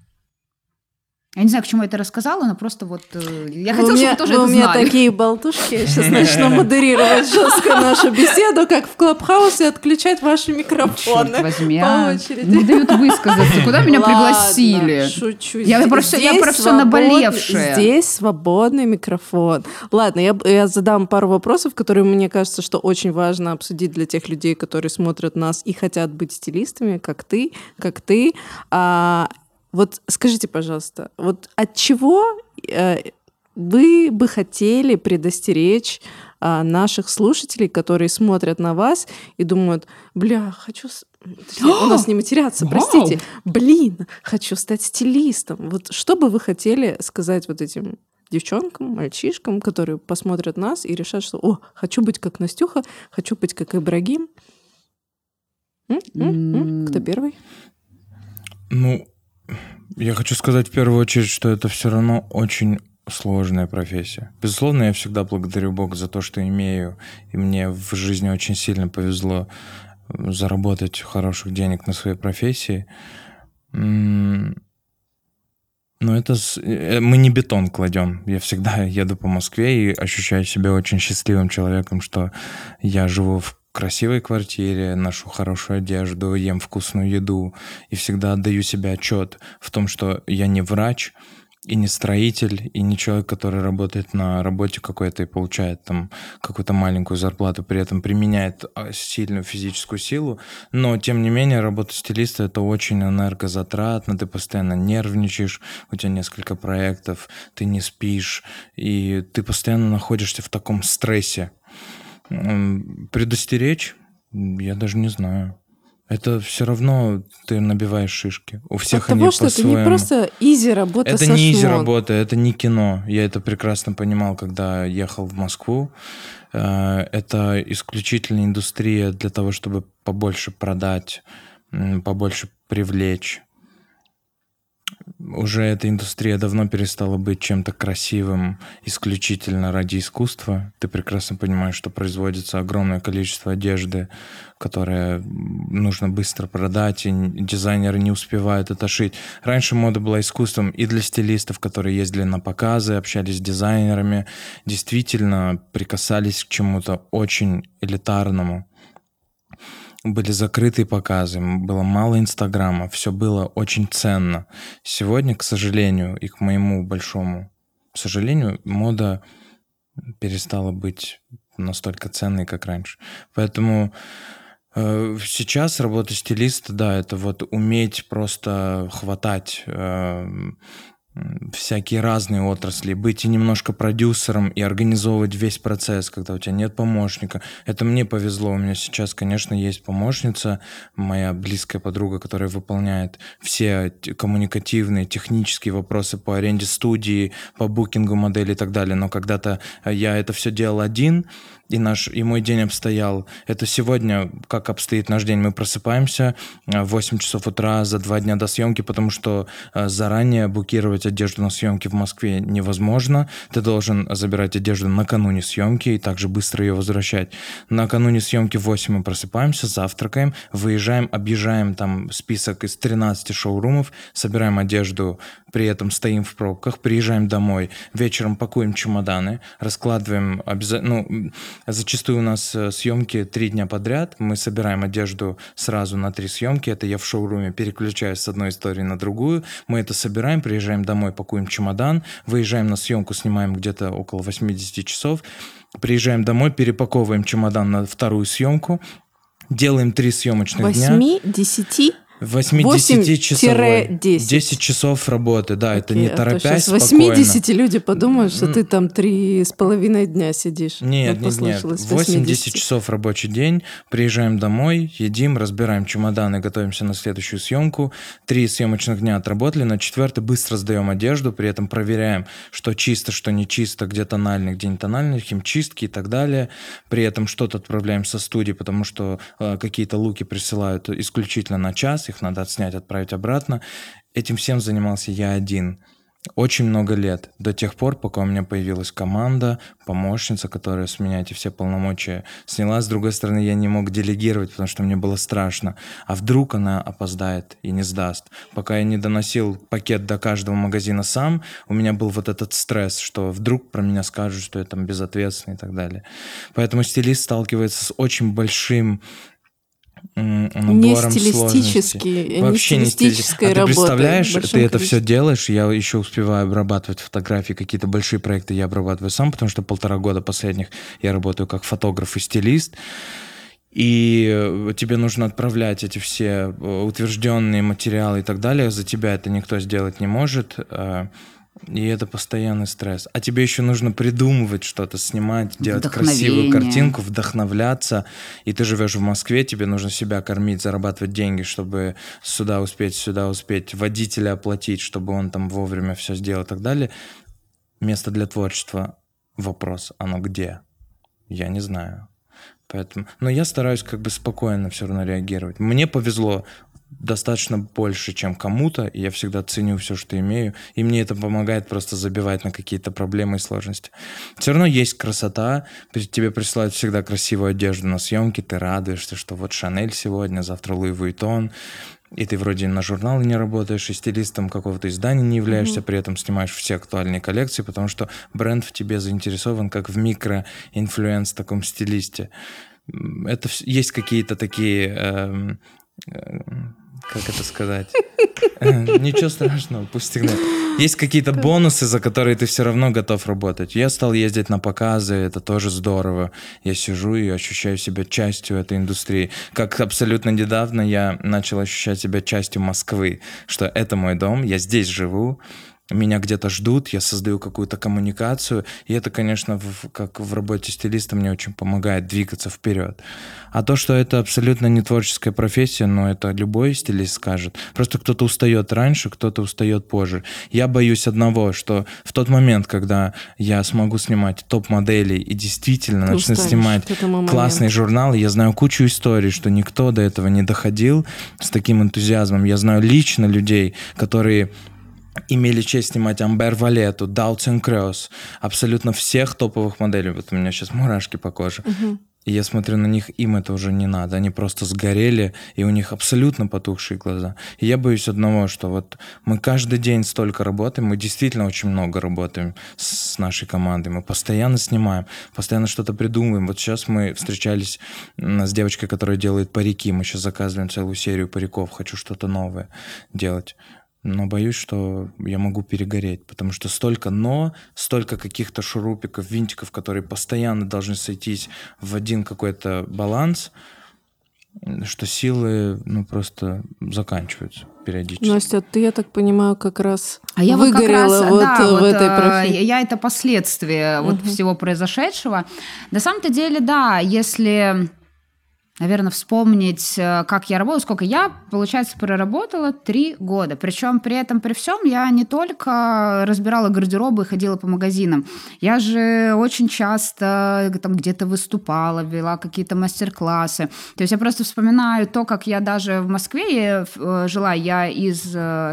Я не знаю, к чему я это рассказала, но просто вот... э, Я Вы хотела, меня, чтобы тоже вы это у меня знали. такие болтушки. Я сейчас начну модерировать жестко нашу беседу, как в Клабхаусе, отключать ваши микрофоны Черт возьми, по а. очереди. Не дают высказаться. Куда меня Ладно, пригласили? шучу. Я Здесь- про всё- я про свободный- наболевшее. Здесь свободный микрофон. Ладно, я, я задам пару вопросов, которые мне кажется, что очень важно обсудить для тех людей, которые смотрят нас и хотят быть стилистами, как ты, как ты. А, вот скажите, пожалуйста, вот от чего э, вы бы хотели предостеречь а, наших слушателей, которые смотрят на вас и думают, бля, хочу... Точнее, у нас не матерятся, простите. Блин, хочу стать стилистом. Вот что бы вы хотели сказать вот этим девчонкам, мальчишкам, которые посмотрят нас и решат, что «О, хочу быть как Настюха, хочу быть как Ибрагим». М? М? М? Кто первый? Ну, я хочу сказать в первую очередь, что это все равно очень сложная профессия. Безусловно, я всегда благодарю Бога за то, что имею, и мне в жизни очень сильно повезло заработать хороших денег на своей профессии. Но это с- э, мы не бетон кладем. Я всегда еду по Москве и ощущаю себя очень счастливым человеком, что я живу в красивой квартире, ношу хорошую одежду, ем вкусную еду и всегда отдаю себе отчет в том, что я не врач, и не строитель, и не человек, который работает на работе какой-то и получает там какую-то маленькую зарплату, при этом применяет а, сильную физическую силу. Но, тем не менее, работа стилиста — это очень энергозатратно, ты постоянно нервничаешь, у тебя несколько проектов, ты не спишь, и ты постоянно находишься в таком стрессе. Предостеречь? Я даже не знаю. Это все равно ты набиваешь шишки. У всех От того, они что это не просто изи работа Это не изи работа, это не кино. Я это прекрасно понимал, когда ехал в Москву. Э, Это исключительно индустрия для того, чтобы побольше продать, побольше привлечь. Уже эта индустрия давно перестала быть чем-то красивым исключительно ради искусства. Ты прекрасно понимаешь, что производится огромное количество одежды, которое нужно быстро продать, и дизайнеры не успевают это шить. Раньше мода была искусством и для стилистов, которые ездили на показы, общались с дизайнерами, действительно прикасались к чему-то очень элитарному были закрытые показы, было мало Инстаграма, все было очень ценно. Сегодня, к сожалению, и к моему большому сожалению, мода перестала быть настолько ценной, как раньше. Поэтому э, сейчас работа стилиста, да, это вот уметь просто хватать э, всякие разные отрасли, быть и немножко продюсером и организовывать весь процесс, когда у тебя нет помощника. Это мне повезло. У меня сейчас, конечно, есть помощница, моя близкая подруга, которая выполняет все коммуникативные, технические вопросы по аренде студии, по букингу модели и так далее. Но когда-то я это все делал один, и наш и мой день обстоял. Это сегодня, как обстоит наш день, мы просыпаемся э, в 8 часов утра за два дня до съемки, потому что э, заранее букировать одежду на съемки в Москве невозможно. Ты должен забирать одежду накануне съемки и также быстро ее возвращать. Накануне съемки в 8 мы просыпаемся, завтракаем, выезжаем, объезжаем там список из 13 шоурумов, собираем одежду, при этом стоим в пробках, приезжаем домой, вечером пакуем чемоданы, раскладываем обязательно, ну, зачастую у нас э, съемки три дня подряд, мы собираем одежду сразу на три съемки, это я в шоуруме переключаюсь с одной истории на другую, мы это собираем, приезжаем домой, пакуем чемодан, выезжаем на съемку, снимаем где-то около 80 часов, приезжаем домой, перепаковываем чемодан на вторую съемку, делаем три съемочных дня. 8, 10. 8-10 часовой. 8-10. 10 часов работы, да, это не Окей, а то торопясь, щас спокойно. 80 люди подумают, что ты там три с половиной дня сидишь. Нет, нет, нет. послышалось 8-10 часов рабочий день. Приезжаем домой, едим, разбираем чемоданы, готовимся на следующую съемку. Три съемочных дня отработали, на четвертый быстро сдаем одежду, при этом проверяем, что чисто, что не чисто, где тональный, где не тональный, химчистки и так далее. При этом что-то отправляем со студии, потому что э, какие-то луки присылают исключительно на час, их надо отснять, отправить обратно. Этим всем занимался я один. Очень много лет, до тех пор, пока у меня появилась команда, помощница, которая с меня эти все полномочия сняла. С другой стороны, я не мог делегировать, потому что мне было страшно. А вдруг она опоздает и не сдаст? Пока я не доносил пакет до каждого магазина сам, у меня был вот этот стресс, что вдруг про меня скажут, что я там безответственный и так далее. Поэтому стилист сталкивается с очень большим м, Не набором стилистически, Вообще не стилистической стили- А ты представляешь, ты это все количестве. делаешь, я еще успеваю обрабатывать фотографии, какие-то большие проекты я обрабатываю сам, потому что полтора года последних я работаю как фотограф и стилист. И э, тебе нужно отправлять эти все э, утвержденные материалы и так далее. За тебя это никто сделать не может. И это постоянный стресс. А тебе еще нужно придумывать что-то, снимать, делать красивую картинку, вдохновляться. И ты живешь в Москве, тебе нужно себя кормить, зарабатывать деньги, чтобы сюда успеть, сюда успеть, водителя оплатить, чтобы он там вовремя все сделал и так далее. место для творчества. Вопрос, оно где? Я не знаю. Поэтому, но я стараюсь как бы спокойно все равно реагировать. Мне повезло достаточно больше, чем кому-то, и я всегда ценю все, что имею, и мне это помогает просто забивать на какие-то проблемы и сложности. Все равно есть красота, тебе присылают всегда красивую одежду на съемки, ты радуешься, что вот Шанель сегодня, завтра Луи Vuitton, и ты вроде на журналы не работаешь, и стилистом какого-то издания не являешься, mm-hmm. при этом снимаешь все актуальные коллекции, потому что бренд в тебе заинтересован как в микроинфлюенс таком стилисте. Это есть какие-то такие эм, как это сказать? Ничего страшного, пусть всегда. Есть какие-то бонусы, за которые ты все равно готов работать. Я стал ездить на показы, это тоже здорово. Я сижу и ощущаю себя частью этой индустрии. Как абсолютно недавно я начал ощущать себя частью Москвы, что это мой дом, я здесь живу, меня где-то ждут, я создаю какую-то коммуникацию, и это, конечно, в, как в работе стилиста мне очень помогает двигаться вперед. А то, что это абсолютно не творческая профессия, но это любой стилист скажет. Просто кто-то устает раньше, кто-то устает позже. Я боюсь одного, что в тот момент, когда я смогу снимать топ-моделей и действительно Ты начну снимать классный журнал, я знаю кучу историй, что никто до этого не доходил с таким энтузиазмом. Я знаю лично людей, которые имели честь снимать Амбер Валету, Даутсен Кросс, абсолютно всех топовых моделей. Вот у меня сейчас мурашки по коже. Угу. И я смотрю на них, им это уже не надо. Они просто сгорели, и у них абсолютно потухшие глаза. И я боюсь одного, что вот мы каждый день столько работаем, мы действительно очень много работаем с нашей командой, мы постоянно снимаем, постоянно что-то придумываем. Вот сейчас мы встречались с девочкой, которая делает парики, мы сейчас заказываем целую серию париков, хочу что-то новое делать но боюсь, что я могу перегореть, потому что столько «но», столько каких-то шурупиков, винтиков, которые постоянно должны сойтись в один какой-то баланс, что силы ну, просто заканчиваются периодически. Настя, ты, я так понимаю, как раз а я выгорела вот, как раз, вот да, в вот, этой э, профессии. Я это последствия угу. вот всего произошедшего. На самом-то деле, да, если наверное, вспомнить, э, как я работала, сколько я, получается, проработала три года. Причем при этом, при всем, я не только разбирала гардеробы и ходила по магазинам. Я же очень часто э, там где-то выступала, вела какие-то мастер-классы. То есть я просто вспоминаю то, как я даже в Москве э, жила, я из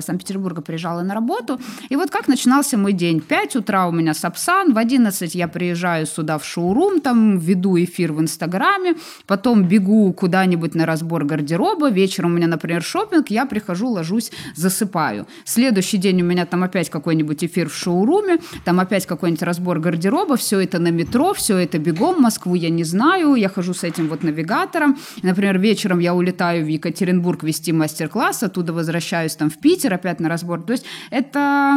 Санкт-Петербурга приезжала на работу, и вот как начинался мой день. В 5 утра у меня Сапсан, в 11 я приезжаю сюда в шоурум, там веду эфир в Инстаграме, потом бегу бегу куда-нибудь на разбор гардероба, вечером у меня, например, шопинг, я прихожу, ложусь, засыпаю. Следующий день у меня там опять какой-нибудь эфир в шоуруме, там опять какой-нибудь разбор гардероба, все это на метро, все это бегом, Москву я не знаю, я хожу с этим вот навигатором. Например, вечером я улетаю в Екатеринбург вести мастер-класс, оттуда возвращаюсь там в Питер опять на разбор. То есть это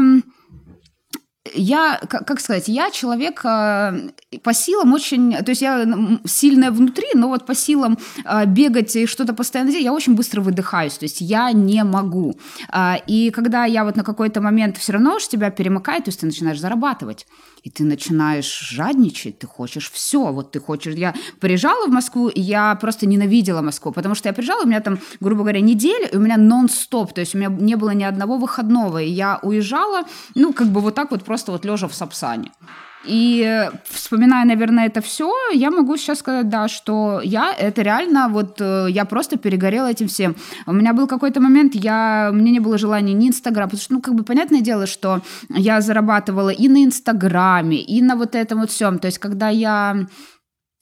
я, как сказать, я человек э, по силам очень, то есть я сильная внутри, но вот по силам э, бегать и что-то постоянно делать, я очень быстро выдыхаюсь, то есть я не могу. Э, и когда я вот на какой-то момент все равно уж тебя перемыкает, то есть ты начинаешь зарабатывать и ты начинаешь жадничать, ты хочешь все, вот ты хочешь... Я приезжала в Москву, и я просто ненавидела Москву, потому что я приезжала, у меня там, грубо говоря, неделя, и у меня нон-стоп, то есть у меня не было ни одного выходного, и я уезжала, ну, как бы вот так вот просто вот лежа в Сапсане. И вспоминая, наверное, это все, я могу сейчас сказать, да, что я это реально вот э, я просто перегорела этим всем. У меня был какой-то момент, я мне не было желания ни Инстаграм, потому что ну как бы понятное дело, что я зарабатывала и на Инстаграме, и на вот этом вот всем. То есть когда я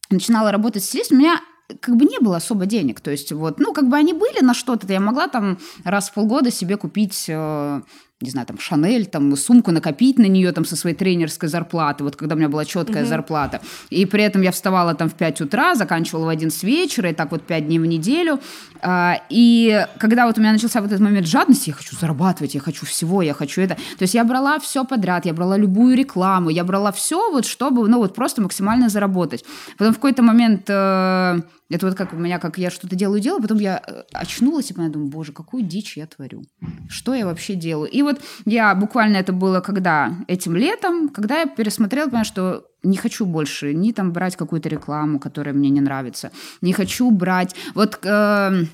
начинала работать с стилистом, у меня как бы не было особо денег. То есть вот, ну, как бы они были на что-то, я могла там раз в полгода себе купить э, не знаю, там, Шанель, там, сумку накопить на нее, там, со своей тренерской зарплаты, вот когда у меня была четкая угу. зарплата. И при этом я вставала там в 5 утра, заканчивала в 11 вечера, и так вот 5 дней в неделю. А, и когда вот у меня начался вот этот момент жадности, я хочу зарабатывать, я хочу всего, я хочу это. То есть я брала все подряд, я брала любую рекламу, я брала все вот, чтобы, ну, вот просто максимально заработать. Потом в какой-то момент э, это вот как у меня, как я что-то делаю, делаю, потом я э, очнулась и думаю, боже, какую дичь я творю. Что я вообще делаю? И вот я буквально это было когда? Этим летом, когда я пересмотрела, поняла, что не хочу больше ни там брать какую-то рекламу, которая мне не нравится, не хочу брать... Вот... Э,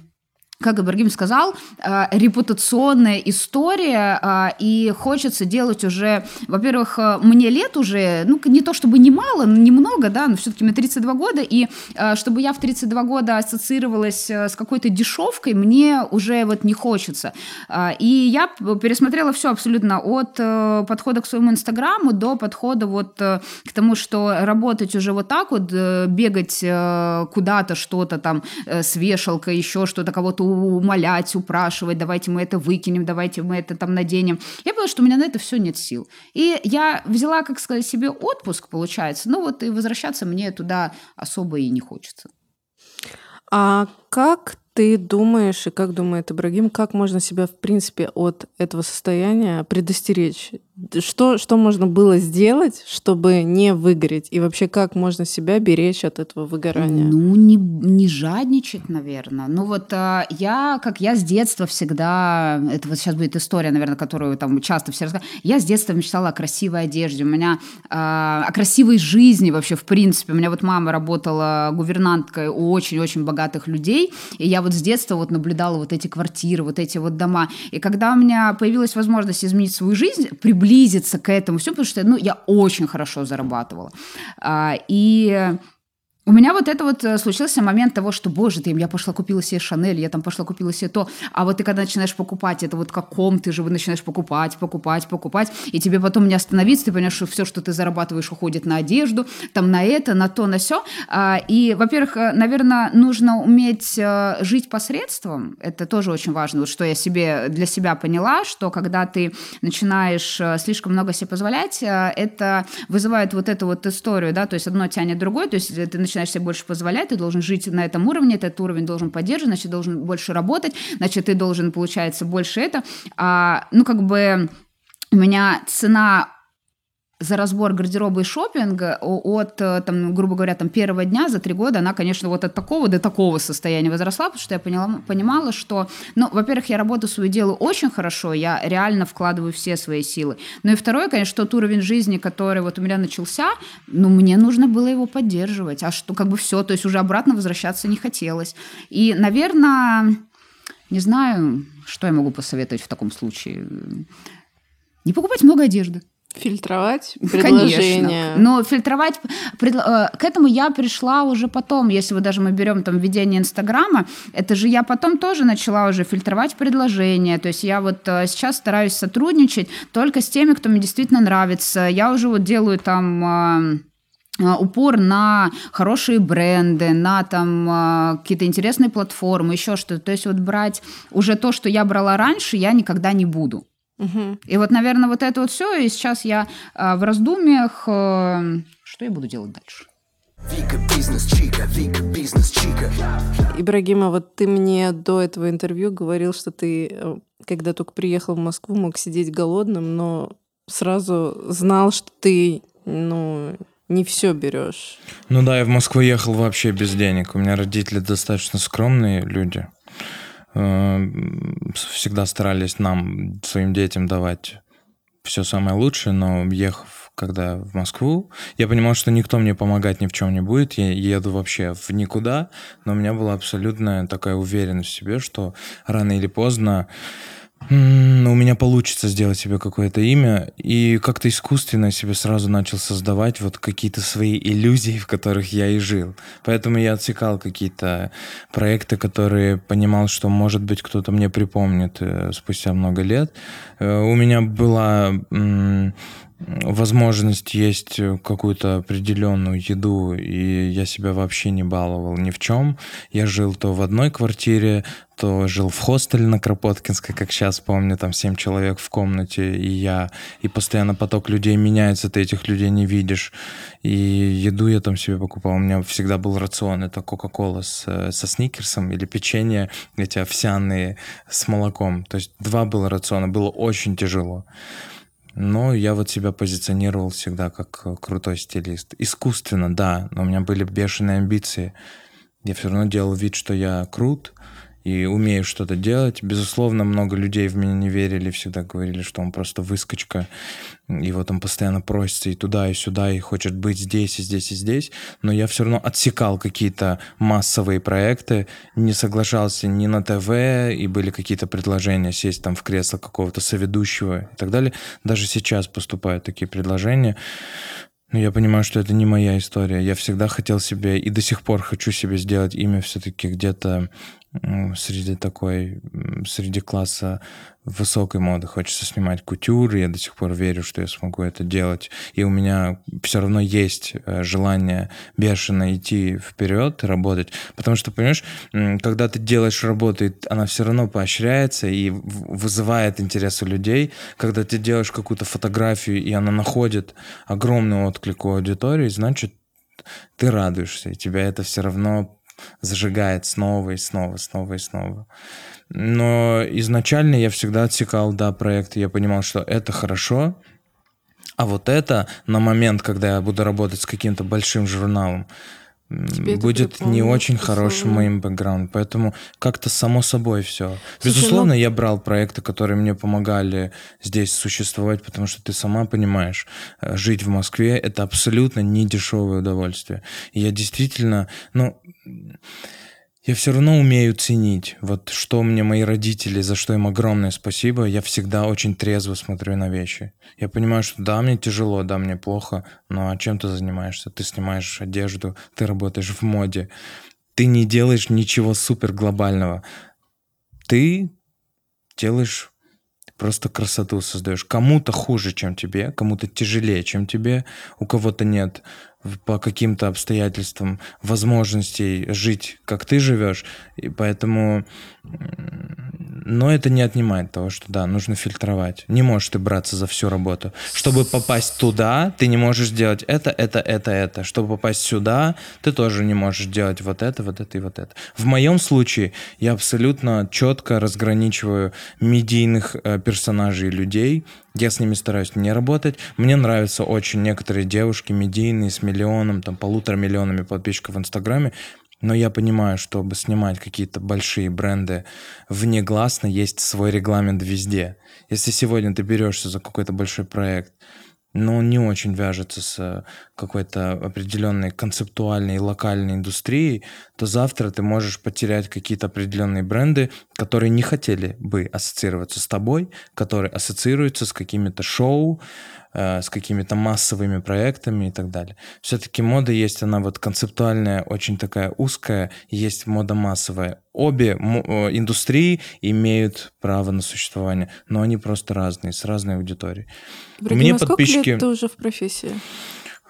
как Ибрагим сказал, э, репутационная история, э, и хочется делать уже, во-первых, э, мне лет уже, ну, не то чтобы немало, но немного, да, но все-таки мне 32 года, и чтобы я в 32 года ассоциировалась с какой-то дешевкой, мне уже вот не хочется. И я пересмотрела все абсолютно от подхода к своему инстаграму до подхода вот к тому, что работать уже вот так вот, бегать куда-то, что-то там с вешалкой, еще что-то, кого-то умолять, упрашивать, давайте мы это выкинем, давайте мы это там наденем. Я поняла, что у меня на это все нет сил. И я взяла, как сказать, себе отпуск, получается. Ну вот и возвращаться мне туда особо и не хочется. А как ты думаешь, и как думает Ибрагим, как можно себя, в принципе, от этого состояния предостеречь? Что, что можно было сделать, чтобы не выгореть? И вообще, как можно себя беречь от этого выгорания? Ну, не, не жадничать, наверное. Ну, вот а, я, как я с детства всегда... Это вот сейчас будет история, наверное, которую там часто все рассказывают. Я с детства мечтала о красивой одежде. У меня... А, о красивой жизни вообще, в принципе. У меня вот мама работала гувернанткой у очень-очень богатых людей. И я вот с детства вот наблюдала вот эти квартиры, вот эти вот дома. И когда у меня появилась возможность изменить свою жизнь, приблизиться к этому все, потому что ну, я очень хорошо зарабатывала. А, и у меня вот это вот э, случился момент того, что, боже ты, я пошла купила себе Шанель, я там пошла купила себе то, а вот ты когда начинаешь покупать, это вот как ком, ты же начинаешь покупать, покупать, покупать, и тебе потом не остановиться, ты понимаешь, что все, что ты зарабатываешь, уходит на одежду, там на это, на то, на все. А, и, во-первых, э, наверное, нужно уметь э, жить посредством, это тоже очень важно, вот что я себе для себя поняла, что когда ты начинаешь слишком много себе позволять, это вызывает вот эту вот историю, да, то есть одно тянет другое, то есть ты начинаешь себе больше позволять, ты должен жить на этом уровне, этот уровень должен поддерживать, значит, должен больше работать, значит, ты должен, получается, больше это. А, ну, как бы у меня цена за разбор гардероба и шопинга от, э, там, грубо говоря, там, первого дня за три года, она, конечно, вот от такого до такого состояния возросла, потому что я поняла, понимала, что, ну, во-первых, я работаю свое дело очень хорошо, я реально вкладываю все свои силы. Ну и второе, конечно, тот уровень жизни, который вот у меня начался, ну, мне нужно было его поддерживать, а что, как бы все, то есть уже обратно возвращаться не хотелось. И, наверное, не знаю, что я могу посоветовать в таком случае. Не покупать много одежды. Фильтровать предложение. Конечно. Но фильтровать... Э, к этому я пришла уже потом. Если вот даже мы берем там введение Инстаграма, это же я потом тоже начала уже фильтровать предложения. То есть я вот э, сейчас стараюсь сотрудничать только с теми, кто мне действительно нравится. Я уже вот делаю там э, упор на хорошие бренды, на там какие-то интересные платформы, еще что-то. То есть вот брать уже то, что я брала раньше, я никогда не буду. Угу. И вот, наверное, вот это вот все. И сейчас я э, в раздумьях, э, что я буду делать дальше. Вика бизнес чика, Вика бизнес чика. Ибрагима, вот ты мне до этого интервью говорил, что ты, э, когда только приехал в Москву, мог сидеть голодным, но сразу знал, что ты, ну, не все берешь. Ну да, я в Москву ехал вообще без денег. У меня родители достаточно скромные люди. Э, всегда старались нам, своим детям давать все самое лучшее, но ехав когда в Москву, я понимал, что никто мне помогать ни в чем не будет, я еду вообще в никуда, но у меня была абсолютная такая уверенность в себе, что рано или поздно у меня получится сделать себе какое-то имя, и как-то искусственно себе сразу начал создавать вот какие-то свои иллюзии, в которых я и жил. Поэтому я отсекал какие-то проекты, которые понимал, что, может быть, кто-то мне припомнит э, спустя много лет. Э, у меня была возможность есть какую-то определенную еду, и я себя вообще не баловал ни в чем. Я жил то в одной квартире, то жил в хостеле на Кропоткинской, как сейчас помню, там семь человек в комнате, и я, и постоянно поток людей меняется, ты этих людей не видишь. И еду я там себе покупал. У меня всегда был рацион, это Кока-Кола с, со сникерсом или печенье эти овсяные с молоком. То есть два было рациона, было очень тяжело. Но я вот себя позиционировал всегда как э, крутой стилист. Искусственно, да, но у меня были бешеные амбиции. Я все равно делал вид, что я крут, и умею что-то делать. Безусловно, много людей в меня не верили, всегда говорили, что он просто выскочка, и вот он постоянно просится и туда, и сюда, и хочет быть здесь, и здесь, и здесь. Но я все равно отсекал какие-то массовые проекты, не соглашался ни на ТВ, и были какие-то предложения сесть там в кресло какого-то соведущего и так далее. Даже сейчас поступают такие предложения. Но я понимаю, что это не моя история. Я всегда хотел себе и до сих пор хочу себе сделать имя все-таки где-то среди такой, среди класса высокой моды. Хочется снимать кутюры, я до сих пор верю, что я смогу это делать. И у меня все равно есть э, желание бешено идти вперед, работать. Потому что, понимаешь, когда ты делаешь работу, она все равно поощряется и вызывает интерес у людей. Когда ты делаешь какую-то фотографию, и она находит огромный отклик у аудитории, значит, ты радуешься, и тебя это все равно зажигает снова и снова, снова и снова. Но изначально я всегда отсекал, да, проекты, я понимал, что это хорошо, а вот это на момент, когда я буду работать с каким-то большим журналом, Тебе будет не очень хорошим моим бэкграундом. Поэтому как-то само собой все. Безусловно, ну... я брал проекты, которые мне помогали здесь существовать, потому что ты сама понимаешь, э, жить в Москве это абсолютно не дешевое удовольствие. И я действительно, ну, я все равно умею ценить. Вот что мне мои родители, за что им огромное спасибо, я всегда очень трезво смотрю на вещи. Я понимаю, что да, мне тяжело, да, мне плохо, но а чем ты занимаешься? Ты снимаешь одежду, ты работаешь в моде, ты не делаешь ничего супер глобального. Ты делаешь просто красоту создаешь. Кому-то хуже, чем тебе, кому-то тяжелее, чем тебе, у кого-то нет по каким-то обстоятельствам возможностей жить, как ты живешь, и поэтому но это не отнимает того, что да, нужно фильтровать. Не можешь ты браться за всю работу. Чтобы попасть туда, ты не можешь делать это, это, это, это. Чтобы попасть сюда, ты тоже не можешь делать вот это, вот это и вот это. В моем случае я абсолютно четко разграничиваю медийных э, персонажей и людей. Я с ними стараюсь не работать. Мне нравятся очень некоторые девушки медийные с миллионом, там полутора миллионами подписчиков в Инстаграме. Но я понимаю, чтобы снимать какие-то большие бренды внегласно, есть свой регламент везде. Если сегодня ты берешься за какой-то большой проект, но он не очень вяжется с какой-то определенной концептуальной локальной индустрией, то завтра ты можешь потерять какие-то определенные бренды, которые не хотели бы ассоциироваться с тобой, которые ассоциируются с какими-то шоу, Э, с какими-то массовыми проектами и так далее. Все-таки мода есть, она вот концептуальная, очень такая узкая, есть мода массовая. Обе э, индустрии имеют право на существование, но они просто разные, с разной аудиторией. Мне подписчики... лет ты уже в профессии?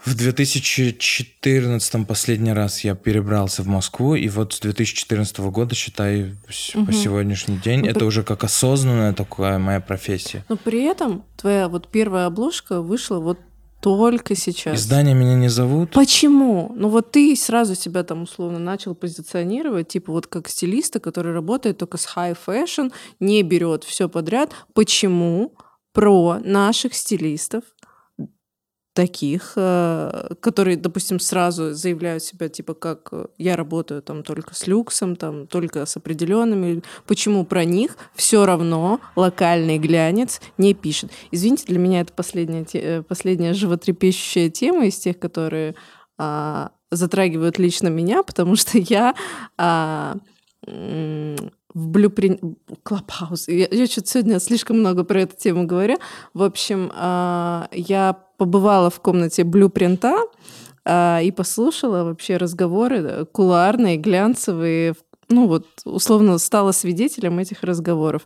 В 2014 последний раз я перебрался в Москву, и вот с 2014 года, считай, угу. по сегодняшний день, Но это при... уже как осознанная такая моя профессия. Но при этом твоя вот первая обложка вышла вот только сейчас. Издания меня не зовут. Почему? Ну вот ты сразу себя там условно начал позиционировать, типа вот как стилиста, который работает только с high fashion, не берет все подряд. Почему про наших стилистов таких, э, которые, допустим, сразу заявляют себя, типа, как э, я работаю там только с люксом, там только с определенными. Почему про них все равно локальный глянец не пишет? Извините, для меня это последняя, э, последняя животрепещущая тема из тех, которые а, затрагивают лично меня, потому что я а, в блюпринт... Клабхаус. Я, я что-то сегодня слишком много про эту тему говорю. В общем, а, я побывала в комнате блюпринта а, и послушала вообще разговоры кулуарные, глянцевые. Ну вот, условно, стала свидетелем этих разговоров.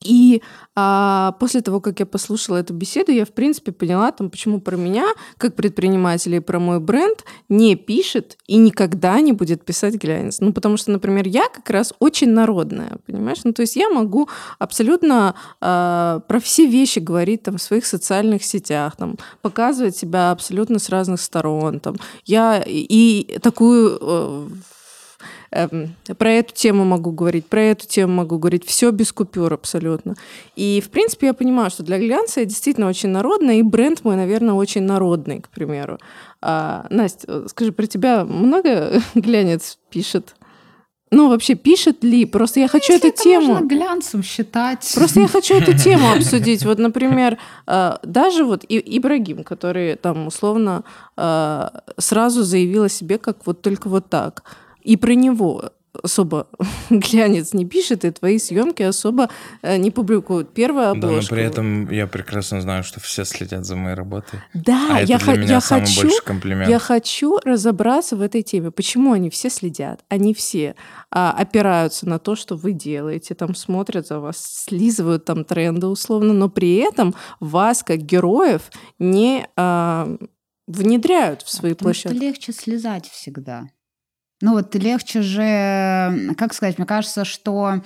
И а, после того, как я послушала эту беседу, я, в принципе, поняла, там, почему про меня, как предпринимателя и про мой бренд, не пишет и никогда не будет писать глянец. Ну, потому что, например, я как раз очень народная, понимаешь? Ну, то есть я могу абсолютно а, про все вещи говорить там в своих социальных сетях, там, показывать себя абсолютно с разных сторон. Там. Я и такую э, про эту тему могу говорить, про эту тему могу говорить, все без купюр абсолютно. И, в принципе, я понимаю, что для глянца я действительно очень народная, и бренд мой, наверное, очень народный, к примеру. А, Настя, скажи, про тебя много глянец пишет? Ну, вообще, пишет ли? Просто я хочу Если эту тему... можно глянцем считать. Просто я хочу эту тему обсудить. Вот, например, э, даже вот Ибрагим, который там условно э, сразу заявил о себе как вот только вот так. И про него особо глянец не пишет, и твои съемки особо э, не публикуют. Первая Да, но обложка. при этом я прекрасно знаю, что все следят за моей работой. Да, а это я, для хо- меня я самый хочу, большой комплимент. я хочу разобраться в этой теме. Почему они все следят? Они все а, опираются на то, что вы делаете, там смотрят за вас, слизывают там тренды условно, но при этом вас как героев не а, внедряют в свои Потому что площадки. легче слезать всегда. Ну вот легче же, как сказать, мне кажется, что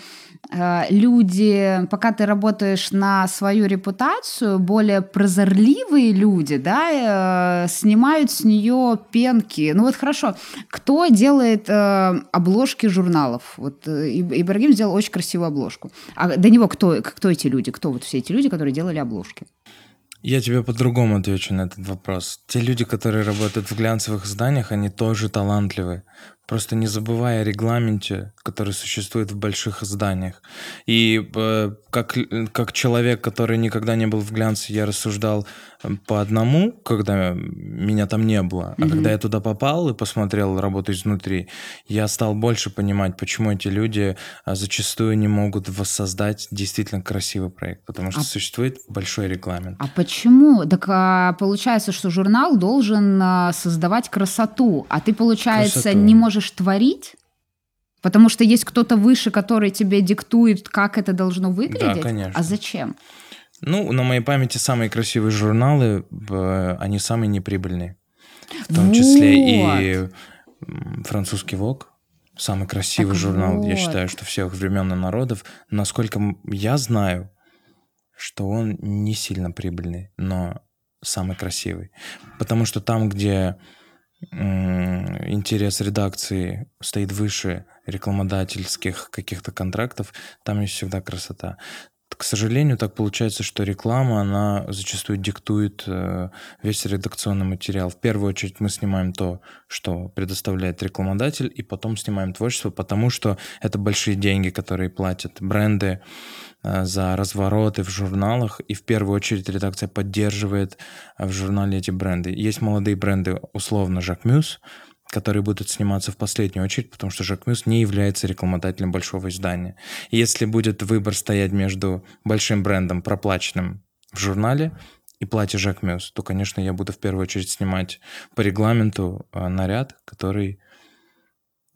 э, люди, пока ты работаешь на свою репутацию, более прозорливые люди, да, э, снимают с нее пенки. Ну вот хорошо, кто делает э, обложки журналов? Вот э, Иб- Ибрагим сделал очень красивую обложку. А до него кто, кто эти люди? Кто вот все эти люди, которые делали обложки? Я тебе по-другому отвечу на этот вопрос. Те люди, которые работают в глянцевых изданиях, они тоже талантливы. Просто не забывая о регламенте, который существует в больших изданиях. И э, как, как человек, который никогда не был в глянце, я рассуждал э, по одному, когда меня там не было. А Мгм. когда я туда попал и посмотрел работу изнутри, я стал больше понимать, почему эти люди а, зачастую не могут воссоздать действительно красивый проект. Потому что А- существует большой регламент. А почему? Так а, получается, что журнал должен а, создавать красоту, а ты, получается, Красоту. не можешь творить? Потому что есть кто-то выше, который тебе диктует, как это должно выглядеть? конечно. А зачем? Ну, на моей памяти самые красивые журналы, э, они самые неприбыльные. В том числе и французский ВОК. Самый красивый Так журнал, я вот. считаю, что всех времен и народов. Насколько я знаю, что он не сильно прибыльный, но самый красивый. Потому что там, где интерес редакции стоит выше рекламодательских каких-то контрактов, там есть всегда красота. К сожалению, так получается, что реклама, она зачастую диктует э, весь редакционный материал. В первую очередь мы снимаем то, что предоставляет рекламодатель, и потом снимаем творчество, потому что это большие деньги, которые платят бренды э, за развороты в журналах, и в первую очередь редакция поддерживает э, в журнале эти бренды. Есть молодые бренды, условно, Жак Мюс, которые будут сниматься в последнюю очередь, потому что Жак Мюс не является рекламодателем большого издания. Если будет выбор стоять между большим брендом, проплаченным в журнале, и платье Жак Мюс, то, конечно, я буду в первую очередь снимать по регламенту э, наряд, который,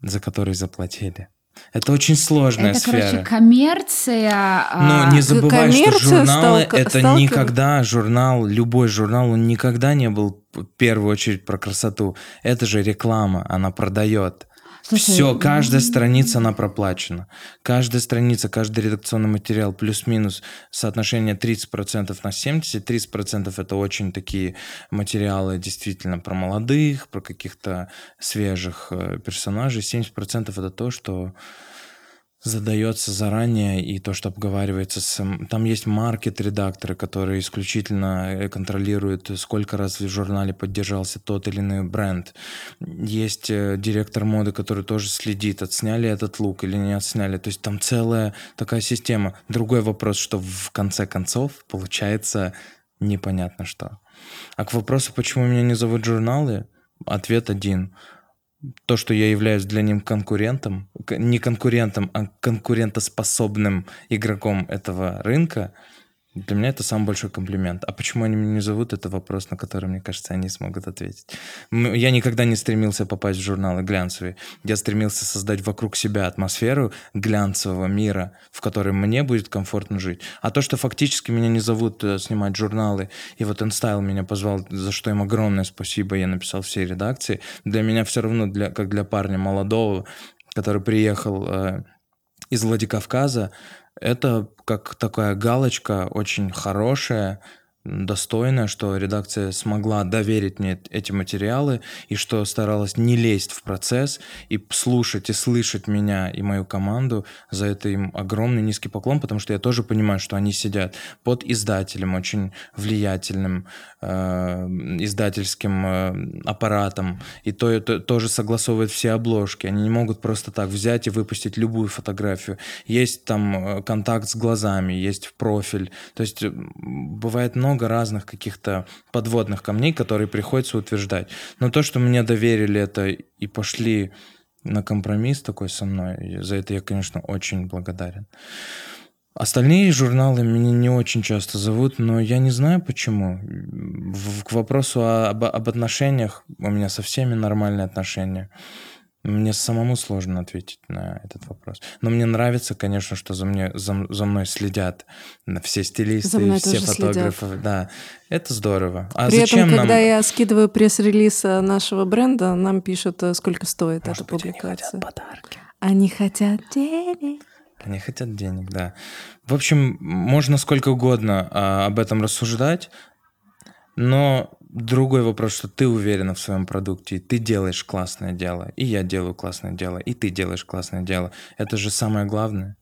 за который заплатили. Это очень сложная это, сфера. короче, коммерция. а, Но не забывай, что журналы это сталкивает- никогда журнал, любой журнал, он никогда не был в первую очередь про красоту. Это же реклама, она продает. Все, каждая страница она проплачена. Каждая страница, каждый редакционный материал плюс-минус соотношение 30% на 70%. 30% это очень такие материалы действительно про молодых, про каких-то свежих э, персонажей. 70% это то, что задается заранее и то, что обговаривается с... Там есть маркет-редакторы, которые исключительно э, контролируют, сколько раз в журнале поддержался тот или иной бренд. Есть э, директор моды, который тоже следит, отсняли этот лук или не отсняли. То есть там целая такая система. Другой вопрос, что в конце концов получается непонятно что. А к вопросу, почему меня не зовут журналы, ответ один – то, что я являюсь для них конкурентом, не конкурентом, а конкурентоспособным игроком этого рынка, для меня это самый большой комплимент. А почему они меня не зовут, это вопрос, на который, мне кажется, они смогут ответить. Я никогда не стремился попасть в журналы глянцевые. Я стремился создать вокруг себя атмосферу глянцевого мира, в котором мне будет комфортно жить. А то, что фактически меня не зовут э, снимать журналы, и вот InStyle меня позвал, за что им огромное спасибо, я написал всей редакции, для меня все равно, для, как для парня молодого, который приехал э, из Владикавказа, это как такая галочка очень хорошая, достойная, что редакция смогла доверить мне эти материалы и что старалась не лезть в процесс и слушать и слышать меня и мою команду. За это им огромный низкий поклон, потому что я тоже понимаю, что они сидят под издателем, очень влиятельным издательским э, аппаратом, и то, то, тоже согласовывают все обложки. Они не могут просто так взять и выпустить любую фотографию. Есть там э, контакт с глазами, есть профиль. То есть э, бывает много разных каких-то подводных камней, которые приходится утверждать. Но то, что мне доверили это и пошли на компромисс такой со мной, за это я, конечно, очень благодарен. Остальные журналы меня не очень часто зовут, но я не знаю почему. К вопросу об, об отношениях у меня со всеми нормальные отношения. Мне самому сложно ответить на этот вопрос. Но мне нравится, конечно, что за, мне, за, за мной следят все стилисты, все фотографы. Следят. Да, это здорово. А При зачем этом, когда нам... я скидываю пресс-релиз э, нашего бренда, нам пишут, э, сколько стоит Может эта быть, публикация. Они хотят подарки. Они хотят денег. Они хотят денег, да. В общем, можно сколько угодно а, об этом рассуждать, но другой вопрос, что ты уверена в своем продукте, ты делаешь классное дело, и я делаю классное дело, и ты делаешь классное дело. Это же самое главное.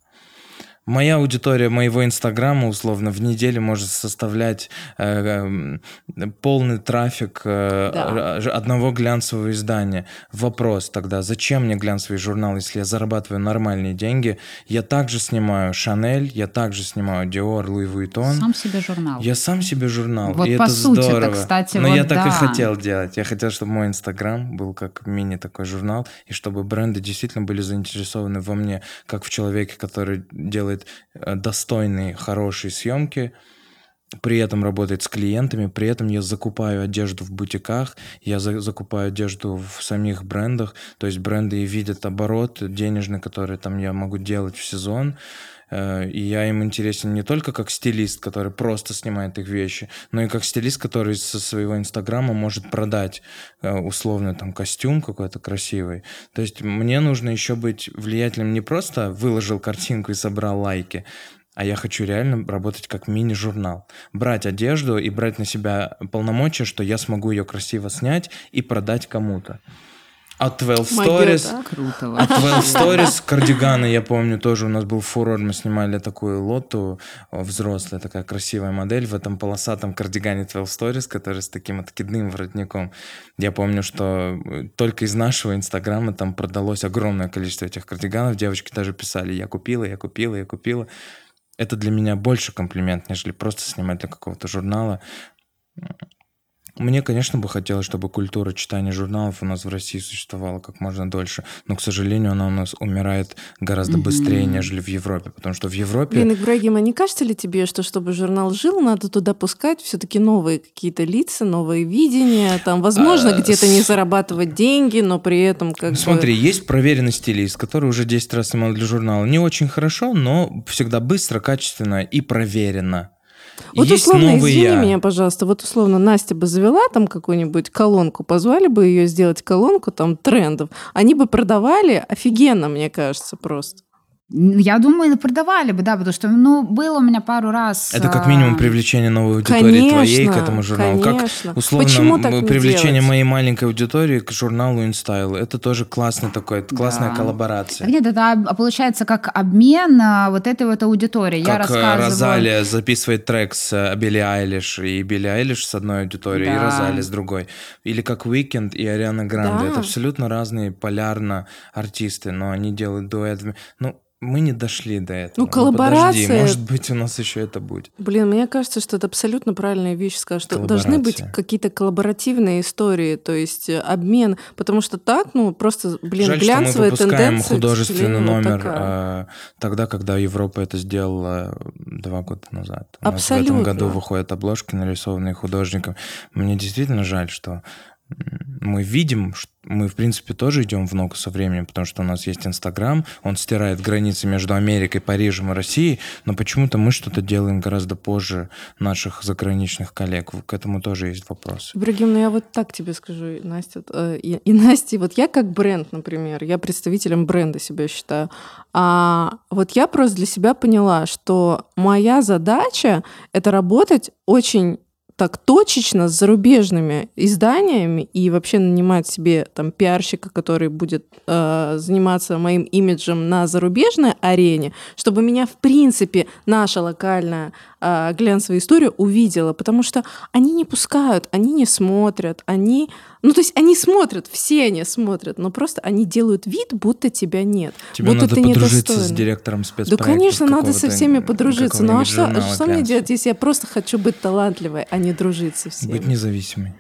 Моя аудитория моего инстаграма условно в неделю может составлять э, э, полный трафик э, да. одного глянцевого издания. Вопрос тогда, зачем мне глянцевый журнал, если я зарабатываю нормальные деньги? Я также снимаю Шанель, я также снимаю Dior, Louis Vuitton. Сам себе журнал. Я сам себе журнал. Вот и по это сути здорово. кстати, Но вот я да. так и хотел делать. Я хотел, чтобы мой инстаграм был как мини такой журнал, и чтобы бренды действительно были заинтересованы во мне, как в человеке, который делает делает э, достойные, хорошие съемки, при этом работает с клиентами, при этом я закупаю одежду в бутиках, я за, закупаю одежду в самих брендах, то есть бренды видят оборот денежный, который там я могу делать в сезон, и я им интересен не только как стилист, который просто снимает их вещи, но и как стилист, который со своего инстаграма может продать э, условно там костюм какой-то красивый. То есть мне нужно еще быть влиятельным не просто выложил картинку и собрал лайки, а я хочу реально работать как мини-журнал. Брать одежду и брать на себя полномочия, что я смогу ее красиво снять и продать кому-то. От 12 Stories. Круто. От 12 Stories кардиганы, я помню, тоже у нас был фурор. Мы снимали такую лоту, взрослая такая красивая модель в этом полосатом кардигане 12 Stories, который с таким откидным воротником. Я помню, что э, только из нашего инстаграма там продалось огромное количество этих кардиганов. Девочки даже писали, я купила, я купила, я купила это для меня больше комплимент, нежели просто снимать для какого-то журнала. Мне, конечно, бы хотелось, чтобы культура читания журналов у нас в России существовала как можно дольше, но, к сожалению, она у нас умирает гораздо быстрее, нежели в Европе, потому что в Европе... Блин, Ибрагим, а не кажется ли тебе, что чтобы журнал жил, надо туда пускать все таки новые какие-то лица, новые видения, там, возможно, а, где-то не зарабатывать деньги, но при этом как Смотри, бы... есть проверенный стилист, который уже 10 раз снимал для журнала. Не очень хорошо, но всегда быстро, качественно и проверено. Вот есть условно, новый извини меня, пожалуйста, вот условно Настя бы завела там какую-нибудь колонку, позвали бы ее сделать колонку там трендов, они бы продавали офигенно, мне кажется, просто. Я думаю, продавали бы, да, потому что, ну, было у меня пару раз... Это как минимум а, привлечение новой аудитории Конечно, твоей к этому журналу. конечно. Как, условно, Почему так привлечение делать? моей маленькой аудитории к журналу InStyle. Это тоже классный такой, это классная Да. коллаборация. Нет, это об- получается как обмен а, вот этой вот аудитории. Я Как э, рассказываю... Розалия записывает трек с э, Билли Айлиш, и Билли Айлиш с одной аудиторией, и Да. Розалия с другой. Или как Уикенд и Ариана Гранде. Да. Это абсолютно разные полярно артисты, но они делают дуэт. Ну, мы не дошли до этого. Ну, коллаборация- подожди, может быть, у нас еще это будет. Блин, мне кажется, что это абсолютно правильная вещь сказать, что должны быть какие-то коллаборативные истории, то есть э, обмен, потому что так, ну, просто, блин, Жаль, что мы глянцевая выпускаем художественный номер э, тогда, когда Европа это сделала два года назад. У нас в Абсолютно. этом году выходят обложки, нарисованные художником. Мне действительно жаль, что мы видим, ш- мы, в принципе, тоже идем в ногу со временем, потому что у нас есть Инстаграм, он стирает границы между Америкой, Парижем и Россией, но почему-то мы что-то делаем гораздо позже наших заграничных коллег. К этому тоже есть вопросы. Ибрагим, ну я вот так тебе скажу, Настя, э, и, и Настя, вот я как бренд, например, я представителем бренда себя считаю, а вот я просто для себя поняла, что моя задача — это работать очень так точечно с зарубежными изданиями и вообще нанимать себе там пиарщика, который будет э, заниматься моим имиджем на зарубежной арене, чтобы меня в принципе наша локальная э, глянцевая история увидела, потому что они не пускают, они не смотрят, они, ну то есть они смотрят, все они смотрят, но просто они делают вид, будто тебя нет, Тебе будто надо ты подружиться с директором Да, спецпроекта. конечно, надо со всеми подружиться. Ну а что, что мне делать? если я просто хочу быть талантливой, а не дружить со всеми? Быть независимой.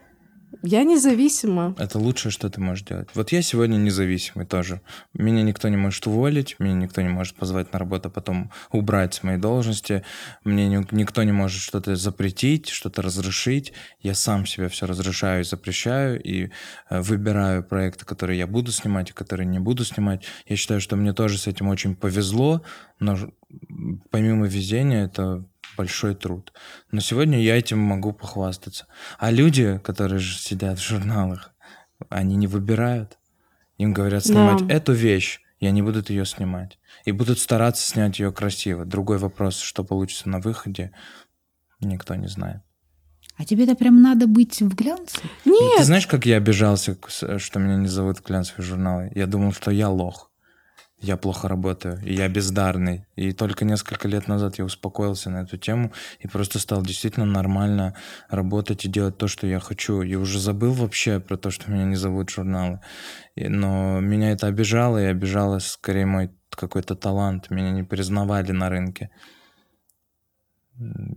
Я независима. Это лучшее, что ты можешь делать. Вот я сегодня независимый тоже. Меня никто не может уволить, меня никто не может позвать на работу, а потом убрать с моей должности. Мне ни- никто не может что-то запретить, что-то разрешить. Я сам себе все разрешаю и запрещаю, и э, выбираю проекты, которые я буду снимать, и которые не буду снимать. Я считаю, что мне тоже с этим очень повезло, но помимо везения это большой труд. Но сегодня я этим могу похвастаться. А люди, которые же сидят в журналах, они не выбирают. Им говорят снимать Да. эту вещь, и они будут ее снимать. И будут стараться снять ее красиво. Другой вопрос, что получится на выходе, никто не знает. А тебе-то прям надо быть в глянце? Нет, Ты знаешь, как я обижался, что меня не зовут в глянцевые журналы? Я думал, что я лох. Я плохо работаю, и я бездарный. И только несколько лет назад я успокоился на эту тему и просто стал действительно нормально работать и делать то, что я хочу. И уже забыл вообще про то, что меня не зовут журналы. Но меня это обижало, и обижало скорее мой какой-то талант. Меня не признавали на рынке.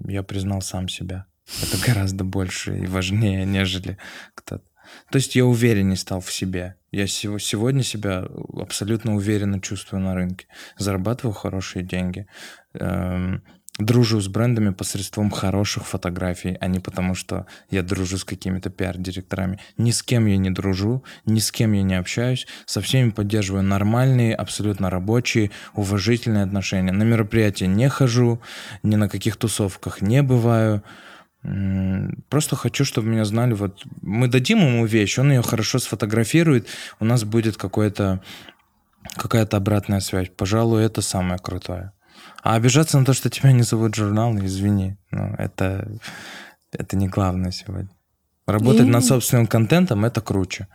Я признал сам себя. Это гораздо больше и важнее, нежели кто-то. То есть я увереннее стал в себе. Я сего- сегодня себя абсолютно уверенно чувствую на рынке. Зарабатываю хорошие деньги. Эм, Дружу с брендами посредством хороших фотографий, а не потому, что я дружу с какими-то пиар-директорами. Ни с кем я не дружу, ни с кем я не общаюсь. Со всеми поддерживаю нормальные, абсолютно рабочие, уважительные отношения. На мероприятия не хожу, ни на каких тусовках не бываю. Просто хочу, чтобы меня знали. Вот мы дадим ему вещь, он ее хорошо сфотографирует, у нас будет какое-то какая-то обратная связь. Пожалуй, это самое крутое. А обижаться на то, что тебя не зовут в журнал, извини, ну, это, это не главное сегодня. Работать Я- над собственным контентом это круче.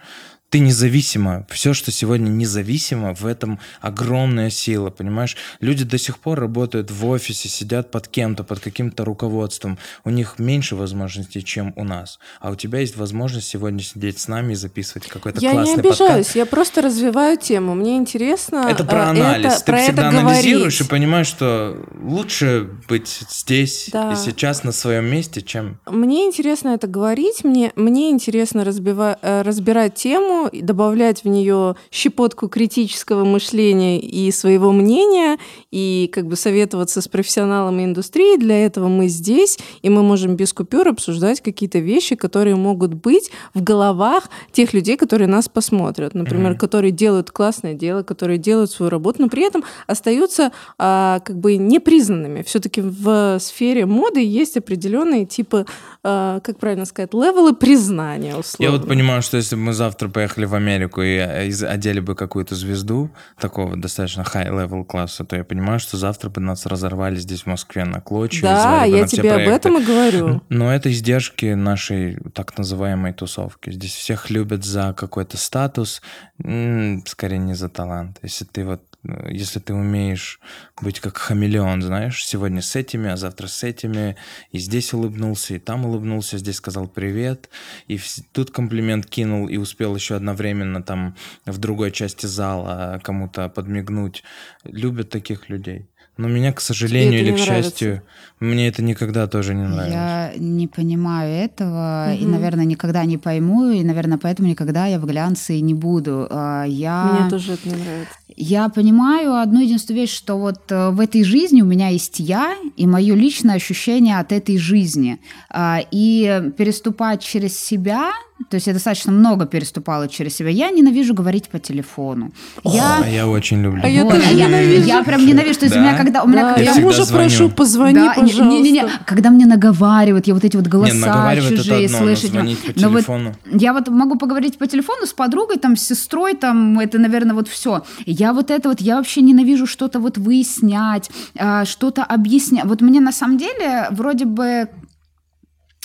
Ты независима. Все, что сегодня независимо, в этом огромная сила, понимаешь? Люди до сих пор работают в офисе, сидят под кем-то, под каким-то руководством. У них меньше возможностей, чем у нас. А у тебя есть возможность сегодня сидеть с нами и записывать какой-то я не классный обижаюсь, подкаст. я просто развиваю тему. Мне интересно. Это про э, анализ. это- Ты про всегда это анализируешь и говорить. понимаешь, что лучше быть здесь Да. и сейчас на своем месте, чем Мне интересно это говорить, мне, мне интересно разбива- э, разбирать тему, и добавлять в нее щепотку критического мышления и своего мнения, и как бы советоваться с профессионалами индустрии. Для этого мы здесь, и мы можем без купюр обсуждать какие-то вещи, которые могут быть в головах тех людей, которые нас посмотрят. Например, Мгм. которые делают классное дело, которые делают свою работу, но при этом остаются а, как бы непризнанными. Все-таки в сфере моды есть определенные типы, а, как правильно сказать, левелы признания, условно. Я вот понимаю, что если бы мы завтра поехали в Америку и э, одели бы какую-то звезду такого достаточно high-level класса, то я понимаю, что завтра бы нас разорвали здесь в Москве на клочья. Да, я тебе об этом и говорю. Но это издержки нашей так называемой тусовки. Здесь всех любят за какой-то статус, скорее не за талант. Если ты вот если ты умеешь быть как хамелеон, знаешь, сегодня с этими, а завтра с этими, и здесь улыбнулся, и там улыбнулся, здесь сказал привет, и тут комплимент кинул, и успел еще одновременно там в другой части зала кому-то подмигнуть. Любят таких людей. Но меня, к сожалению или к нравится? счастью, мне это никогда тоже не нравилось. Я не понимаю этого и, Мгм. наверное, никогда не пойму, и, наверное, поэтому никогда я в глянце и не буду. А, Я... Мне тоже это не нравится. Я понимаю одну единственную вещь, что вот э, в этой жизни у меня есть я и мое личное ощущение от этой жизни. А, И переступать через себя, то есть я достаточно много переступала через себя, я ненавижу говорить по телефону. Я... А я очень люблю. А я Вот, тоже я, ненавижу. я прям ненавижу. То есть у меня Да? когда... У меня Да, когда- я мужа звоню. прошу, позвони, Да, не- пожалуйста. Не-не-не, когда мне наговаривают, я вот эти вот голоса Не, наговаривать это чужие одно, но слышать. звонить по Но вот телефону. я вот могу поговорить по телефону с подругой, там, с сестрой, там, это, наверное, вот все. Я вот это вот, я вообще ненавижу что-то вот выяснять, а, что-то объяснять. Вот мне на самом деле вроде бы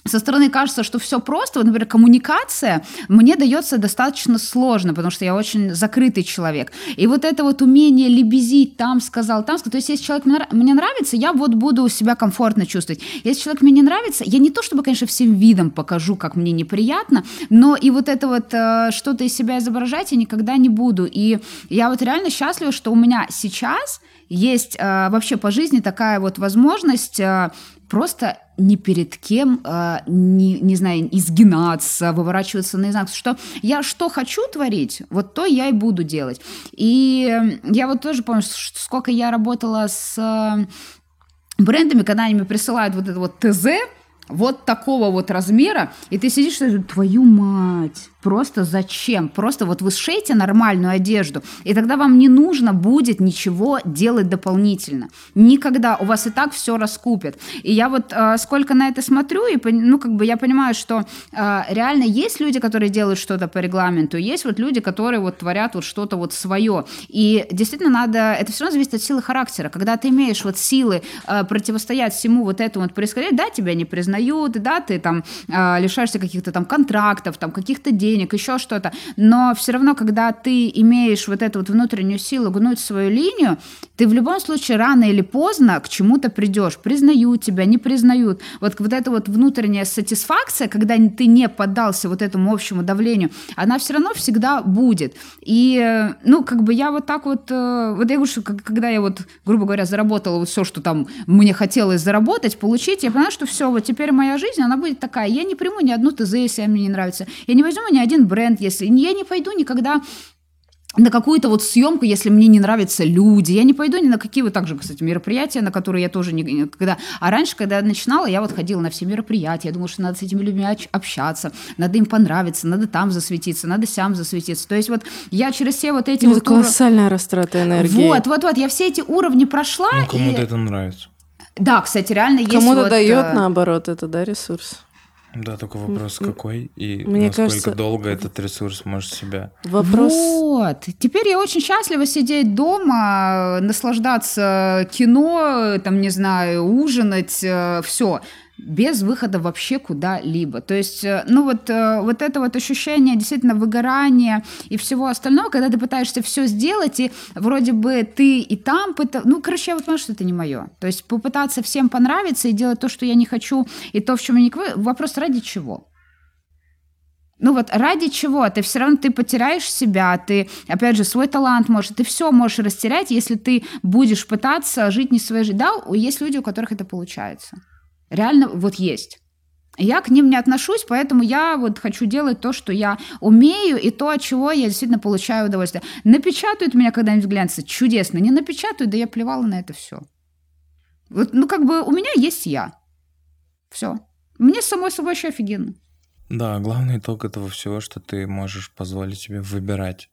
со стороны кажется, что все просто. Вот, например, коммуникация мне дается достаточно сложно, потому что я очень закрытый человек. И вот это вот умение лебезить, там сказал, там сказал. То есть, если человек мне нравится, я вот буду себя комфортно чувствовать. Если человек мне не нравится, я не то чтобы, конечно, всем видом покажу, как мне неприятно, но и вот это вот э, что-то из себя изображать я никогда не буду. И я вот реально счастлива, что у меня сейчас есть э, вообще по жизни такая вот возможность э, просто ни перед кем, э, не, не знаю, изгинаться, выворачиваться наизнанку, что я что хочу творить, вот то я и буду делать. И я вот тоже помню, сколько я работала с э, брендами, когда они мне присылают вот это вот ТЗ, вот такого вот размера, и ты сидишь и твою мать, Просто зачем? Просто вот вы сшейте нормальную одежду, и тогда вам не нужно будет ничего делать дополнительно. Никогда. У вас и так все раскупят. И я вот э, сколько на это смотрю, и ну как бы я понимаю, что э, реально есть люди, которые делают что-то по регламенту, есть вот люди, которые вот творят вот что-то вот свое. И действительно надо, это все равно зависит от силы характера. Когда ты имеешь вот силы э, противостоять всему вот этому вот происходить, да, тебя не признают, да, ты там э, лишаешься каких-то там контрактов, там каких-то денег, денег, еще что-то. Но все равно, когда ты имеешь вот эту вот внутреннюю силу гнуть свою линию, ты в любом случае рано или поздно к чему-то придешь. Признают тебя, не признают. Вот, вот эта вот внутренняя сатисфакция, когда ты не поддался вот этому общему давлению, она все равно всегда будет. И, ну, как бы я вот так вот, э, вот я говорю, что когда я вот, грубо говоря, заработала вот все, что там мне хотелось заработать, получить, я поняла, что все, вот теперь моя жизнь, она будет такая. Я не приму ни одну ТЗ, если мне не нравится. Я не возьму ни один бренд, если... Я не пойду никогда на какую-то вот съемку, если мне не нравятся люди. Я не пойду ни на какие вот также, кстати, мероприятия, на которые я тоже не... Когда... А раньше, когда я начинала, я вот ходила на все мероприятия. Я думала, что надо с этими людьми общаться, надо им понравиться, надо там засветиться, надо сям засветиться. То есть вот я через все вот эти... Ну, вот это колоссальная растрата энергии. Вот, вот, вот. Я все эти уровни прошла. Ну, кому-то и... это нравится. Да, кстати, реально есть Кому-то вот... дает, э, наоборот, это, да, ресурс. Да, только вопрос какой и Мне насколько кажется, долго этот ресурс может себя. Вопрос... Вот. Теперь я очень счастлива сидеть дома, наслаждаться кино, там, не знаю, ужинать, все без выхода вообще куда-либо. То есть, э, ну вот, э, вот это вот ощущение действительно выгорания и всего остального, когда ты пытаешься все сделать, и вроде бы ты и там, пыта... ну, короче, я вот понимаю, что это не мое. То есть попытаться всем понравиться и делать то, что я не хочу, и то, в чем я не... Вопрос ради чего? Ну вот ради чего? Ты все равно ты потеряешь себя, ты, опять же, свой талант можешь, ты все можешь растерять, если ты будешь пытаться жить не своей жизнью. Да, есть люди, у которых это получается. Реально вот есть. Я к ним не отношусь, поэтому я вот хочу делать то, что я умею, и то, от чего я действительно получаю удовольствие. Напечатают меня когда-нибудь в глянце, чудесно. Не напечатают, да я плевала на это все. Вот, ну, как бы у меня есть я. Все. Мне самой собой еще офигенно. Да, главный итог этого всего, что ты можешь позволить себе выбирать.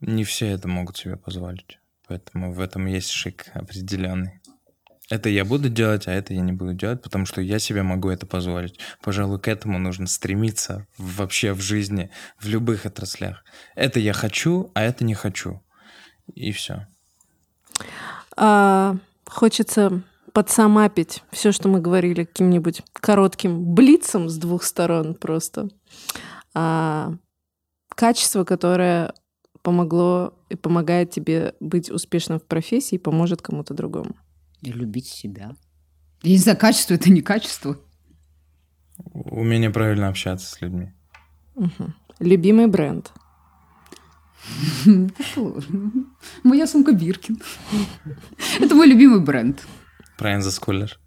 Не все это могут себе позволить. Поэтому в этом есть шик определенный. Это я буду делать, а это я не буду делать, потому что я себе могу это позволить. Пожалуй, к этому нужно стремиться вообще в жизни, в любых отраслях. Это я хочу, а это не хочу. И все. А, хочется подсамапить все, что мы говорили, каким-нибудь коротким блицем с двух сторон просто. А, качество, которое помогло и помогает тебе быть успешным в профессии поможет кому-то другому. И любить себя. Я не знаю, качество это не качество. Умение правильно общаться с людьми. Угу. Любимый бренд. Моя сумка Биркин. Это мой любимый бренд. Правильно за скулер.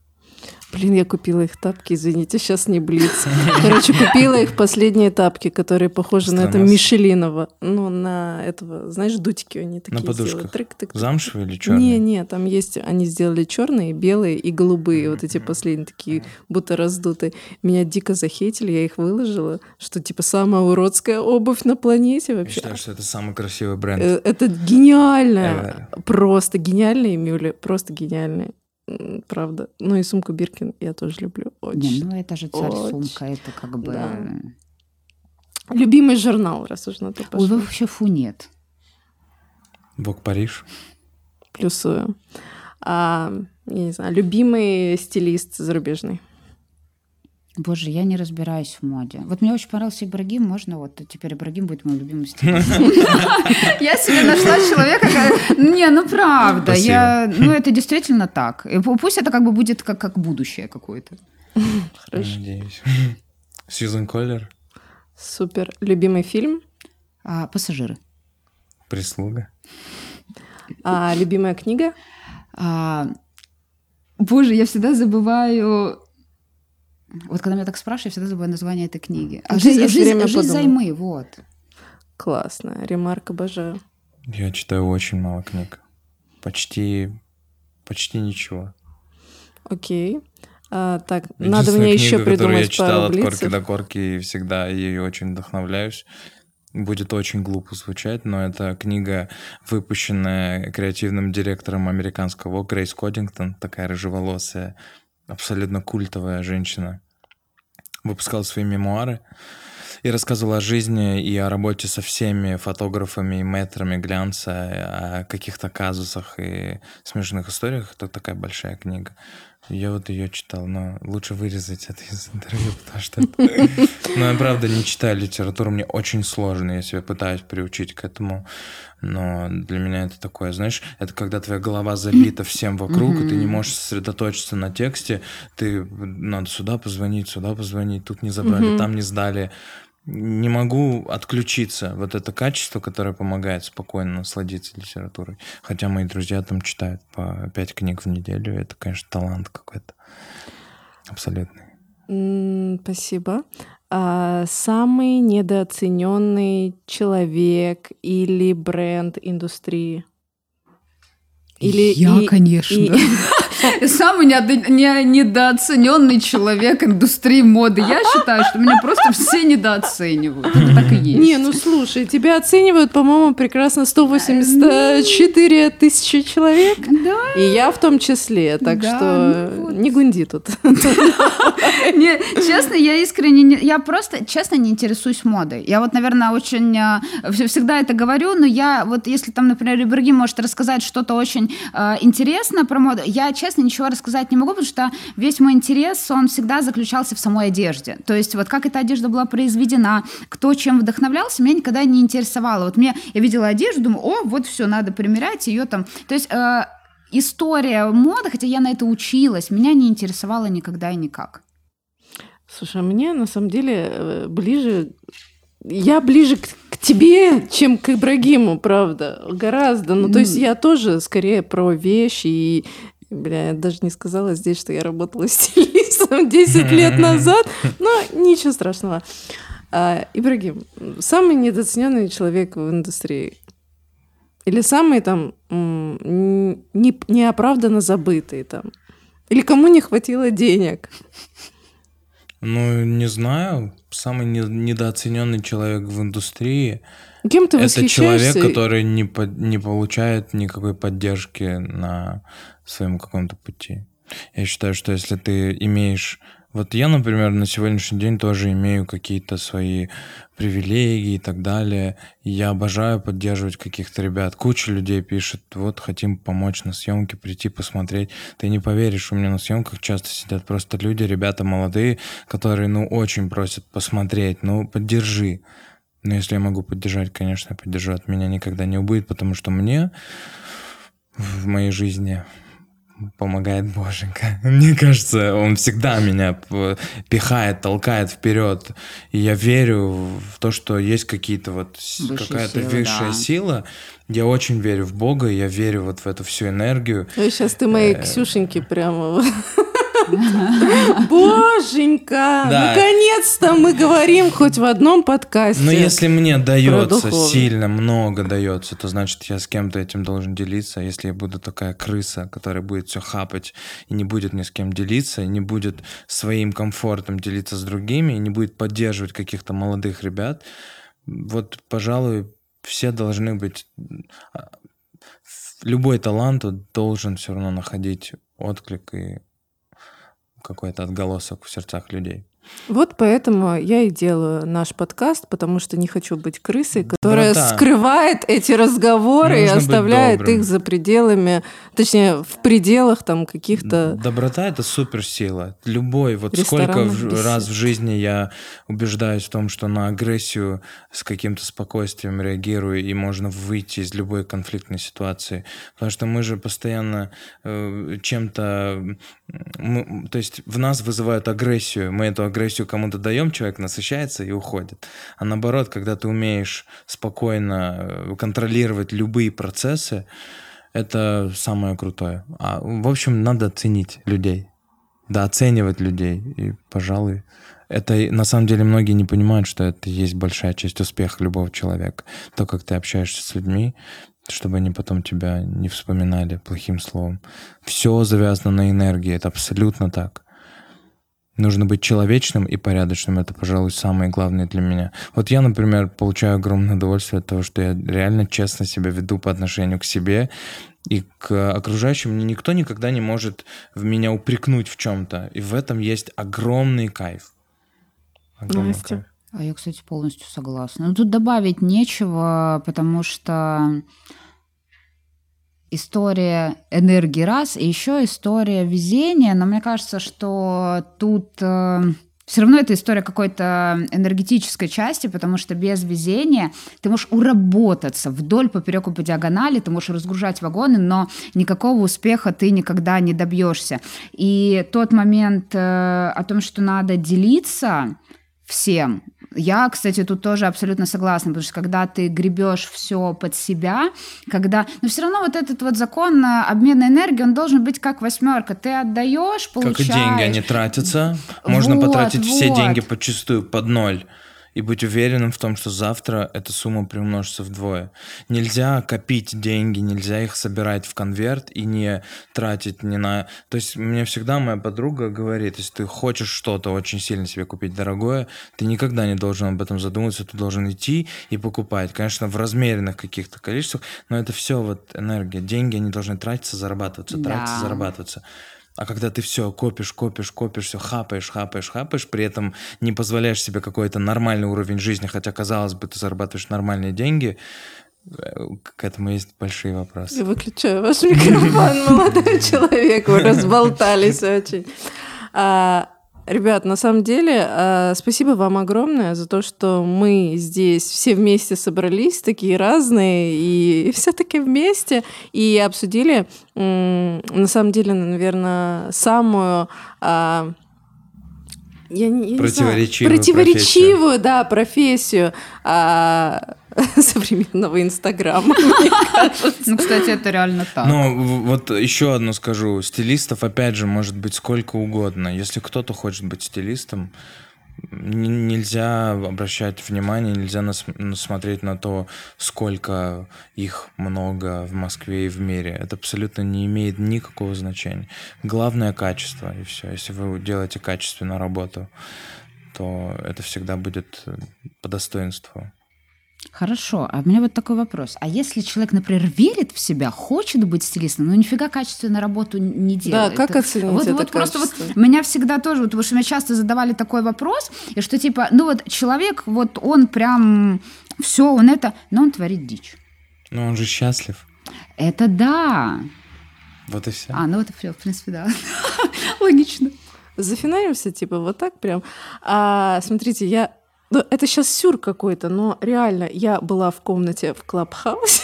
Блин, я купила их тапки, извините, сейчас не блиц. Короче, купила их последние тапки, которые похожи на это Мишелинова. Ну, на этого, знаешь, дутики они такие На подушках. Трык, тык, тык. Замшевые или черные? Не, не, там есть, они сделали черные, белые и голубые, вот эти последние такие, будто раздутые. Меня дико захейтили, я их выложила, что типа самая уродская обувь на планете Я вообще. считаю, что это самый красивый бренд. Э, Это гениально. Просто гениальные, Мюля, просто гениальные. Правда. Ну и сумку Биркин я тоже люблю. Не, Очень. ну это же царь Очень. сумка, это как бы... Да. Любимый журнал, раз уж на то Ой, пошло. вообще фу нет. Бог Париж. Плюсую. А, я не знаю, любимый стилист зарубежный. Боже, я не разбираюсь в моде. Вот мне очень понравился Ибрагим, можно вот теперь Ибрагим будет мой любимый стилист. Я себе нашла человека, не, ну правда, я, ну это действительно так. Пусть это как бы будет как, как будущее какое-то. Хорошо. Надеюсь. Сьюзен Коллер. Супер. Любимый фильм? А, пассажиры. Прислуга. А любимая книга? А, боже, я всегда забываю вот когда меня так спрашивают, я всегда забываю название этой книги. А жизнь, жизнь, жизнь займы, вот. Классно. Ремарк обожаю. Я читаю очень мало книг. Почти, почти ничего. Окей. А, так, надо мне книга, еще придумать я читал от корки до корки и всегда ей очень вдохновляюсь. Будет очень глупо звучать, но это книга, выпущенная креативным директором американского Грейс Кодингтон, такая рыжеволосая абсолютно культовая женщина, выпускала свои мемуары и рассказывала о жизни и о работе со всеми фотографами и мэтрами глянца, о каких-то казусах и смешных историях. Это такая большая книга. Я вот ее читал, но лучше вырезать это из интервью, потому что... Ну, я правда не читаю литературу, мне очень сложно, я себя пытаюсь приучить к этому, но для меня это такое, знаешь, это когда твоя голова забита всем вокруг, и ты не можешь сосредоточиться на тексте, ты надо сюда позвонить, сюда позвонить, тут не забрали, там не сдали, не могу отключиться. Вот это качество, которое помогает спокойно насладиться литературой. Хотя мои друзья там читают по пять книг в неделю. Это, конечно, талант какой-то. Абсолютный. Спасибо. А самый недооцененный человек или бренд индустрии? Или я, и, конечно. И... Самый недооцененный человек индустрии моды. Я считаю, что меня просто все недооценивают. Это так и есть. Не, ну слушай, тебя оценивают, по-моему, прекрасно 184 тысячи человек. Да. И я в том числе. Так да, что ну вот. не гунди тут. Не, честно, я искренне... Не, я просто, честно, не интересуюсь модой. Я вот, наверное, очень... Э, всегда это говорю, но я вот, если там, например, Ибрагим может рассказать что-то очень э, интересное про моду, я, честно, честно, ничего рассказать не могу, потому что весь мой интерес, он всегда заключался в самой одежде. То есть вот как эта одежда была произведена, кто чем вдохновлялся, меня никогда не интересовало. Вот мне, я видела одежду, думаю, о, вот все, надо примерять ее там. То есть э, история моды, хотя я на это училась, меня не интересовала никогда и никак. Слушай, а мне на самом деле э, ближе я ближе к, к тебе, чем к Ибрагиму, правда, гораздо. Ну, то есть я тоже скорее про вещи и Бля, я даже не сказала здесь, что я работала стилистом 10 лет назад, но ничего страшного. А, Ибрагим, самый недооцененный человек в индустрии? Или самый там не, неоправданно забытый там? Или кому не хватило денег? Ну, не знаю. Самый не, недооцененный человек в индустрии. Кем ты Это человек, который не, по, не получает никакой поддержки на своем каком-то пути. Я считаю, что если ты имеешь... Вот я, например, на сегодняшний день тоже имею какие-то свои привилегии и так далее. Я обожаю поддерживать каких-то ребят. Куча людей пишет, вот хотим помочь на съемке, прийти посмотреть. Ты не поверишь, у меня на съемках часто сидят просто люди, ребята молодые, которые, ну, очень просят посмотреть, ну, поддержи. Но если я могу поддержать, конечно, поддержу. От меня никогда не убудет, потому что мне в моей жизни помогает Боженька. Мне кажется, он всегда меня пихает, толкает вперед. И я верю в то, что есть какие-то вот какая-то высшая да. сила. Я очень верю в Бога, я верю вот в эту всю энергию. Ну, сейчас ты моей э, Ксюшеньки прямо Боженька, да. наконец-то мы говорим хоть в одном подкасте. Но если мне дается сильно много дается, то значит я с кем-то этим должен делиться. Если я буду такая крыса, которая будет все хапать и не будет ни с кем делиться, и не будет своим комфортом делиться с другими, и не будет поддерживать каких-то молодых ребят, вот, пожалуй, все должны быть а, любой талант должен все равно находить отклик и какой-то отголосок в сердцах людей. Вот поэтому я и делаю наш подкаст, потому что не хочу быть крысой, которая Доброта. скрывает эти разговоры и Нужно быть оставляет их за пределами, точнее, в пределах там каких-то... Доброта это суперсила. Любой, вот сколько в- раз в жизни я убеждаюсь в том, что на агрессию с каким-то спокойствием реагирую, и можно выйти из любой конфликтной ситуации. Потому что мы же постоянно э, чем-то... мы- то есть в нас вызывают агрессию. Мы эту агрессию кому-то даем, человек насыщается и уходит. А наоборот, когда ты умеешь спокойно э, контролировать любые процессы, это самое крутое. А, в общем, надо ценить людей. Да, оценивать людей. И, пожалуй, это на самом деле многие не понимают, что это есть большая часть успеха любого человека. То, как ты общаешься с людьми, чтобы они потом тебя не вспоминали плохим словом. Все завязано на энергии, это абсолютно так. Нужно быть человечным и порядочным. Это, пожалуй, самое главное для меня. Вот я, например, получаю огромное удовольствие от того, что я реально честно себя веду по отношению к себе и к окружающим. Мне никто никогда не может в меня упрекнуть в чем-то. И в этом есть огромный кайф. Огромный Настя. кайф. А я, кстати, полностью согласна. Ну, тут добавить нечего, потому что история энергии раз, и еще история везения, но мне кажется, что тут все равно это история какой-то энергетической части, потому что без везения ты можешь уработаться вдоль, поперек и по диагонали, ты можешь разгружать вагоны, но никакого успеха ты никогда не добьешься. И тот момент э, о том, что надо делиться всем. Я, кстати, тут тоже абсолютно согласна, потому что когда ты гребешь все под себя, когда... Но все равно вот этот вот закон э, обмена энергии, он должен быть как восьмерка. Ты отдаешь, Как получаешь. и деньги, они тратятся. Можно Вот, потратить все вот. деньги подчистую под ноль. И быть уверенным в том, что завтра эта сумма приумножится вдвое. Нельзя копить деньги, нельзя их собирать в конверт и не тратить ни на... То есть мне всегда моя подруга говорит, если ты хочешь что-то очень сильно себе купить дорогое, ты никогда не должен об этом задумываться, ты должен идти и покупать. Конечно, в размеренных каких-то количествах, но это все вот энергия. Деньги, они должны тратиться, зарабатываться, Да. тратиться, зарабатываться. А когда ты все копишь, копишь, копишь, все хапаешь, хапаешь, хапаешь, при этом не позволяешь себе какой-то нормальный уровень жизни, хотя, казалось бы, ты зарабатываешь нормальные деньги, э, к этому есть большие Я вопросы. выключаю ваш микрофон, молодой человек, вы разболтались очень. Ребят, на самом деле, а, спасибо вам огромное за то, что мы здесь все вместе собрались, такие разные, и все-таки вместе, и обсудили, на самом деле, наверное, самую... а, я не, я не знаю, Противоречивую противоречивую, да, профессию а, современного Инстаграма, мне кажется. Ну, кстати, это реально так. Но в- вот еще одно скажу. Стилистов, опять же, может быть сколько угодно. Если кто-то хочет быть стилистом, нельзя обращать внимание, нельзя нас- смотреть на то, сколько их много в Москве и в мире. Это абсолютно не имеет никакого значения. Главное качество, и все. Если вы делаете качественную работу, то это всегда будет по достоинству. Хорошо, а у меня вот такой вопрос. А если человек, например, верит в себя, хочет быть стилистом, но нифига качественную работу не делает? как оценить вот, это вот просто вот меня всегда тоже, вот, потому что мне часто задавали такой вопрос, и что типа, ну вот человек, вот он прям все, он это, но он творит дичь. Но он же счастлив. Это да. Вот и все. А, ну это всё, в принципе, да. Логично. Зафинаримся, типа, вот так прям. А, смотрите, я... Ну, это сейчас сюр какой-то, но реально, я была в комнате в Клабхаусе.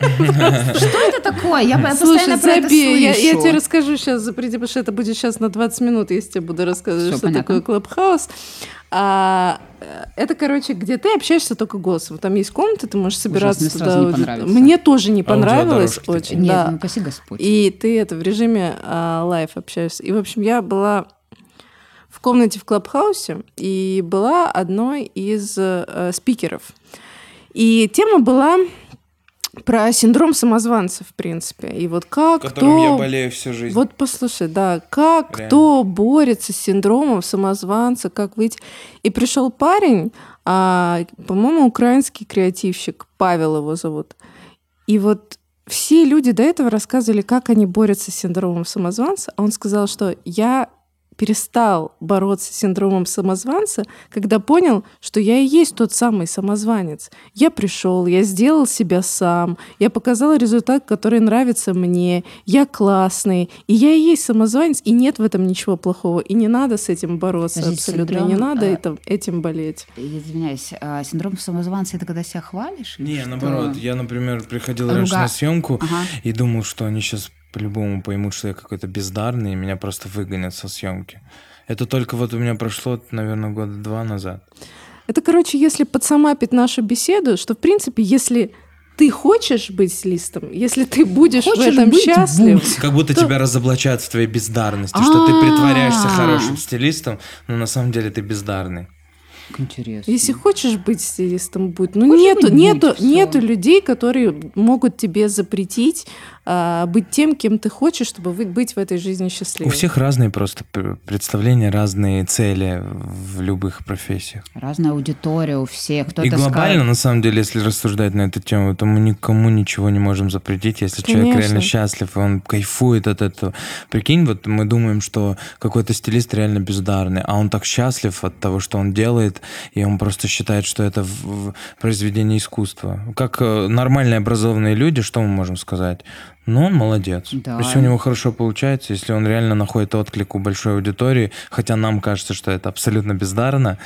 Что это такое? Я постоянно про это забей, я, я слышу. тебе расскажу сейчас, запрети, потому что это будет сейчас на 20 минут, если я буду рассказывать, что такое Clubhouse. А, э, это, короче, где ты общаешься только голосом. Там есть комната, ты можешь собираться мне сразу туда. Мне тоже не понравилось очень. Нет, да. ну Господь. И ты это в режиме а, live общаешься. И, в общем, я была в комнате в Клабхаусе и была одной из э, спикеров. И тема была про синдром самозванца, в принципе. И вот как Которым я кто... болею всю жизнь. Вот послушай, да, как Реально. кто борется с синдромом самозванца, как выйти. И пришел парень, а, по-моему, украинский креативщик, Павел его зовут. И вот все люди до этого рассказывали, как они борются с синдромом самозванца, а он сказал, что я перестал бороться с синдромом самозванца, когда понял, что я и есть тот самый самозванец. Я пришел, я сделал себя сам, я показал результат, который нравится мне, я классный, и я и есть самозванец, и нет в этом ничего плохого, и не надо с этим бороться Подождите, абсолютно, синдром, не надо э, это, этим болеть. Извиняюсь, а синдром самозванца это когда себя хвалишь? Не, что? наоборот, я, например, приходил Руга- раньше на съемку Ага. и думал, что они сейчас по-любому поймут, что я какой-то бездарный, и меня просто выгонят со съемки. Это только вот у меня прошло, наверное, года два назад. Это, короче, если подсамапить нашу беседу, что, в принципе, если ты хочешь быть стилистом, если ты будешь в Хочешь этом быть, счастлив, будь. Как будто То- тебя разоблачают в твоей бездарности, что ты притворяешься хорошим стилистом, но на самом деле ты бездарный. Как Интересно. Если хочешь быть стилистом, будь. Ну Хочешь нету, быть, будь, нету, нету людей, которые могут тебе запретить быть тем, кем ты хочешь, чтобы вы- быть в этой жизни У счастливым. всех разные просто представления, разные цели в любых профессиях. Разная аудитория у всех. Кто-то И глобально, скажет, на самом деле, если рассуждать на эту тему, то мы никому ничего не можем запретить, если человек Конечно. реально счастлив, и он кайфует от этого. Прикинь, вот мы думаем, что какой-то стилист реально бездарный, а он так счастлив от того, что он делает, и он просто считает, что это произведение искусства. Как э, нормальные образованные люди, что мы можем сказать? Ну, он молодец. Да. Если у него хорошо получается, если он реально находит отклик у большой аудитории, хотя нам кажется, что это абсолютно бездарно,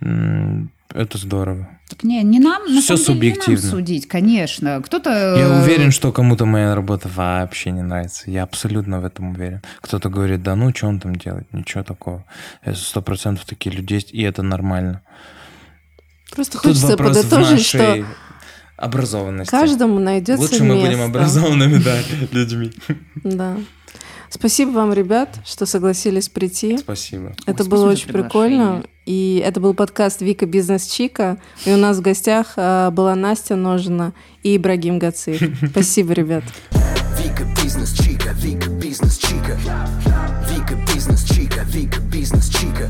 это здорово. Так не, не нам, на самом деле, не субъективно. нам судить, конечно. Кто-то... Я э, уверен, что кому-то моя работа вообще не нравится. Я абсолютно в этом уверен. Кто-то говорит, да ну, что он там делает? Ничего такого. Это Сто процентов такие люди есть, и это нормально. Просто Тут хочется подытожить, нашей что образованности. каждому найдется Лучше мы будем место. образованными, да, людьми. Да. Спасибо вам, ребят, что согласились прийти. Спасибо. Это Ой, было спасибо очень прикольно. И это был подкаст Вика Бизнес Чика. И у нас в гостях а, была Настя Ножина и Ибрагим Гациев. Спасибо, ребят. Вика бизнес чика, Вика бизнес чика. Вика бизнес чика, Вика бизнес чика.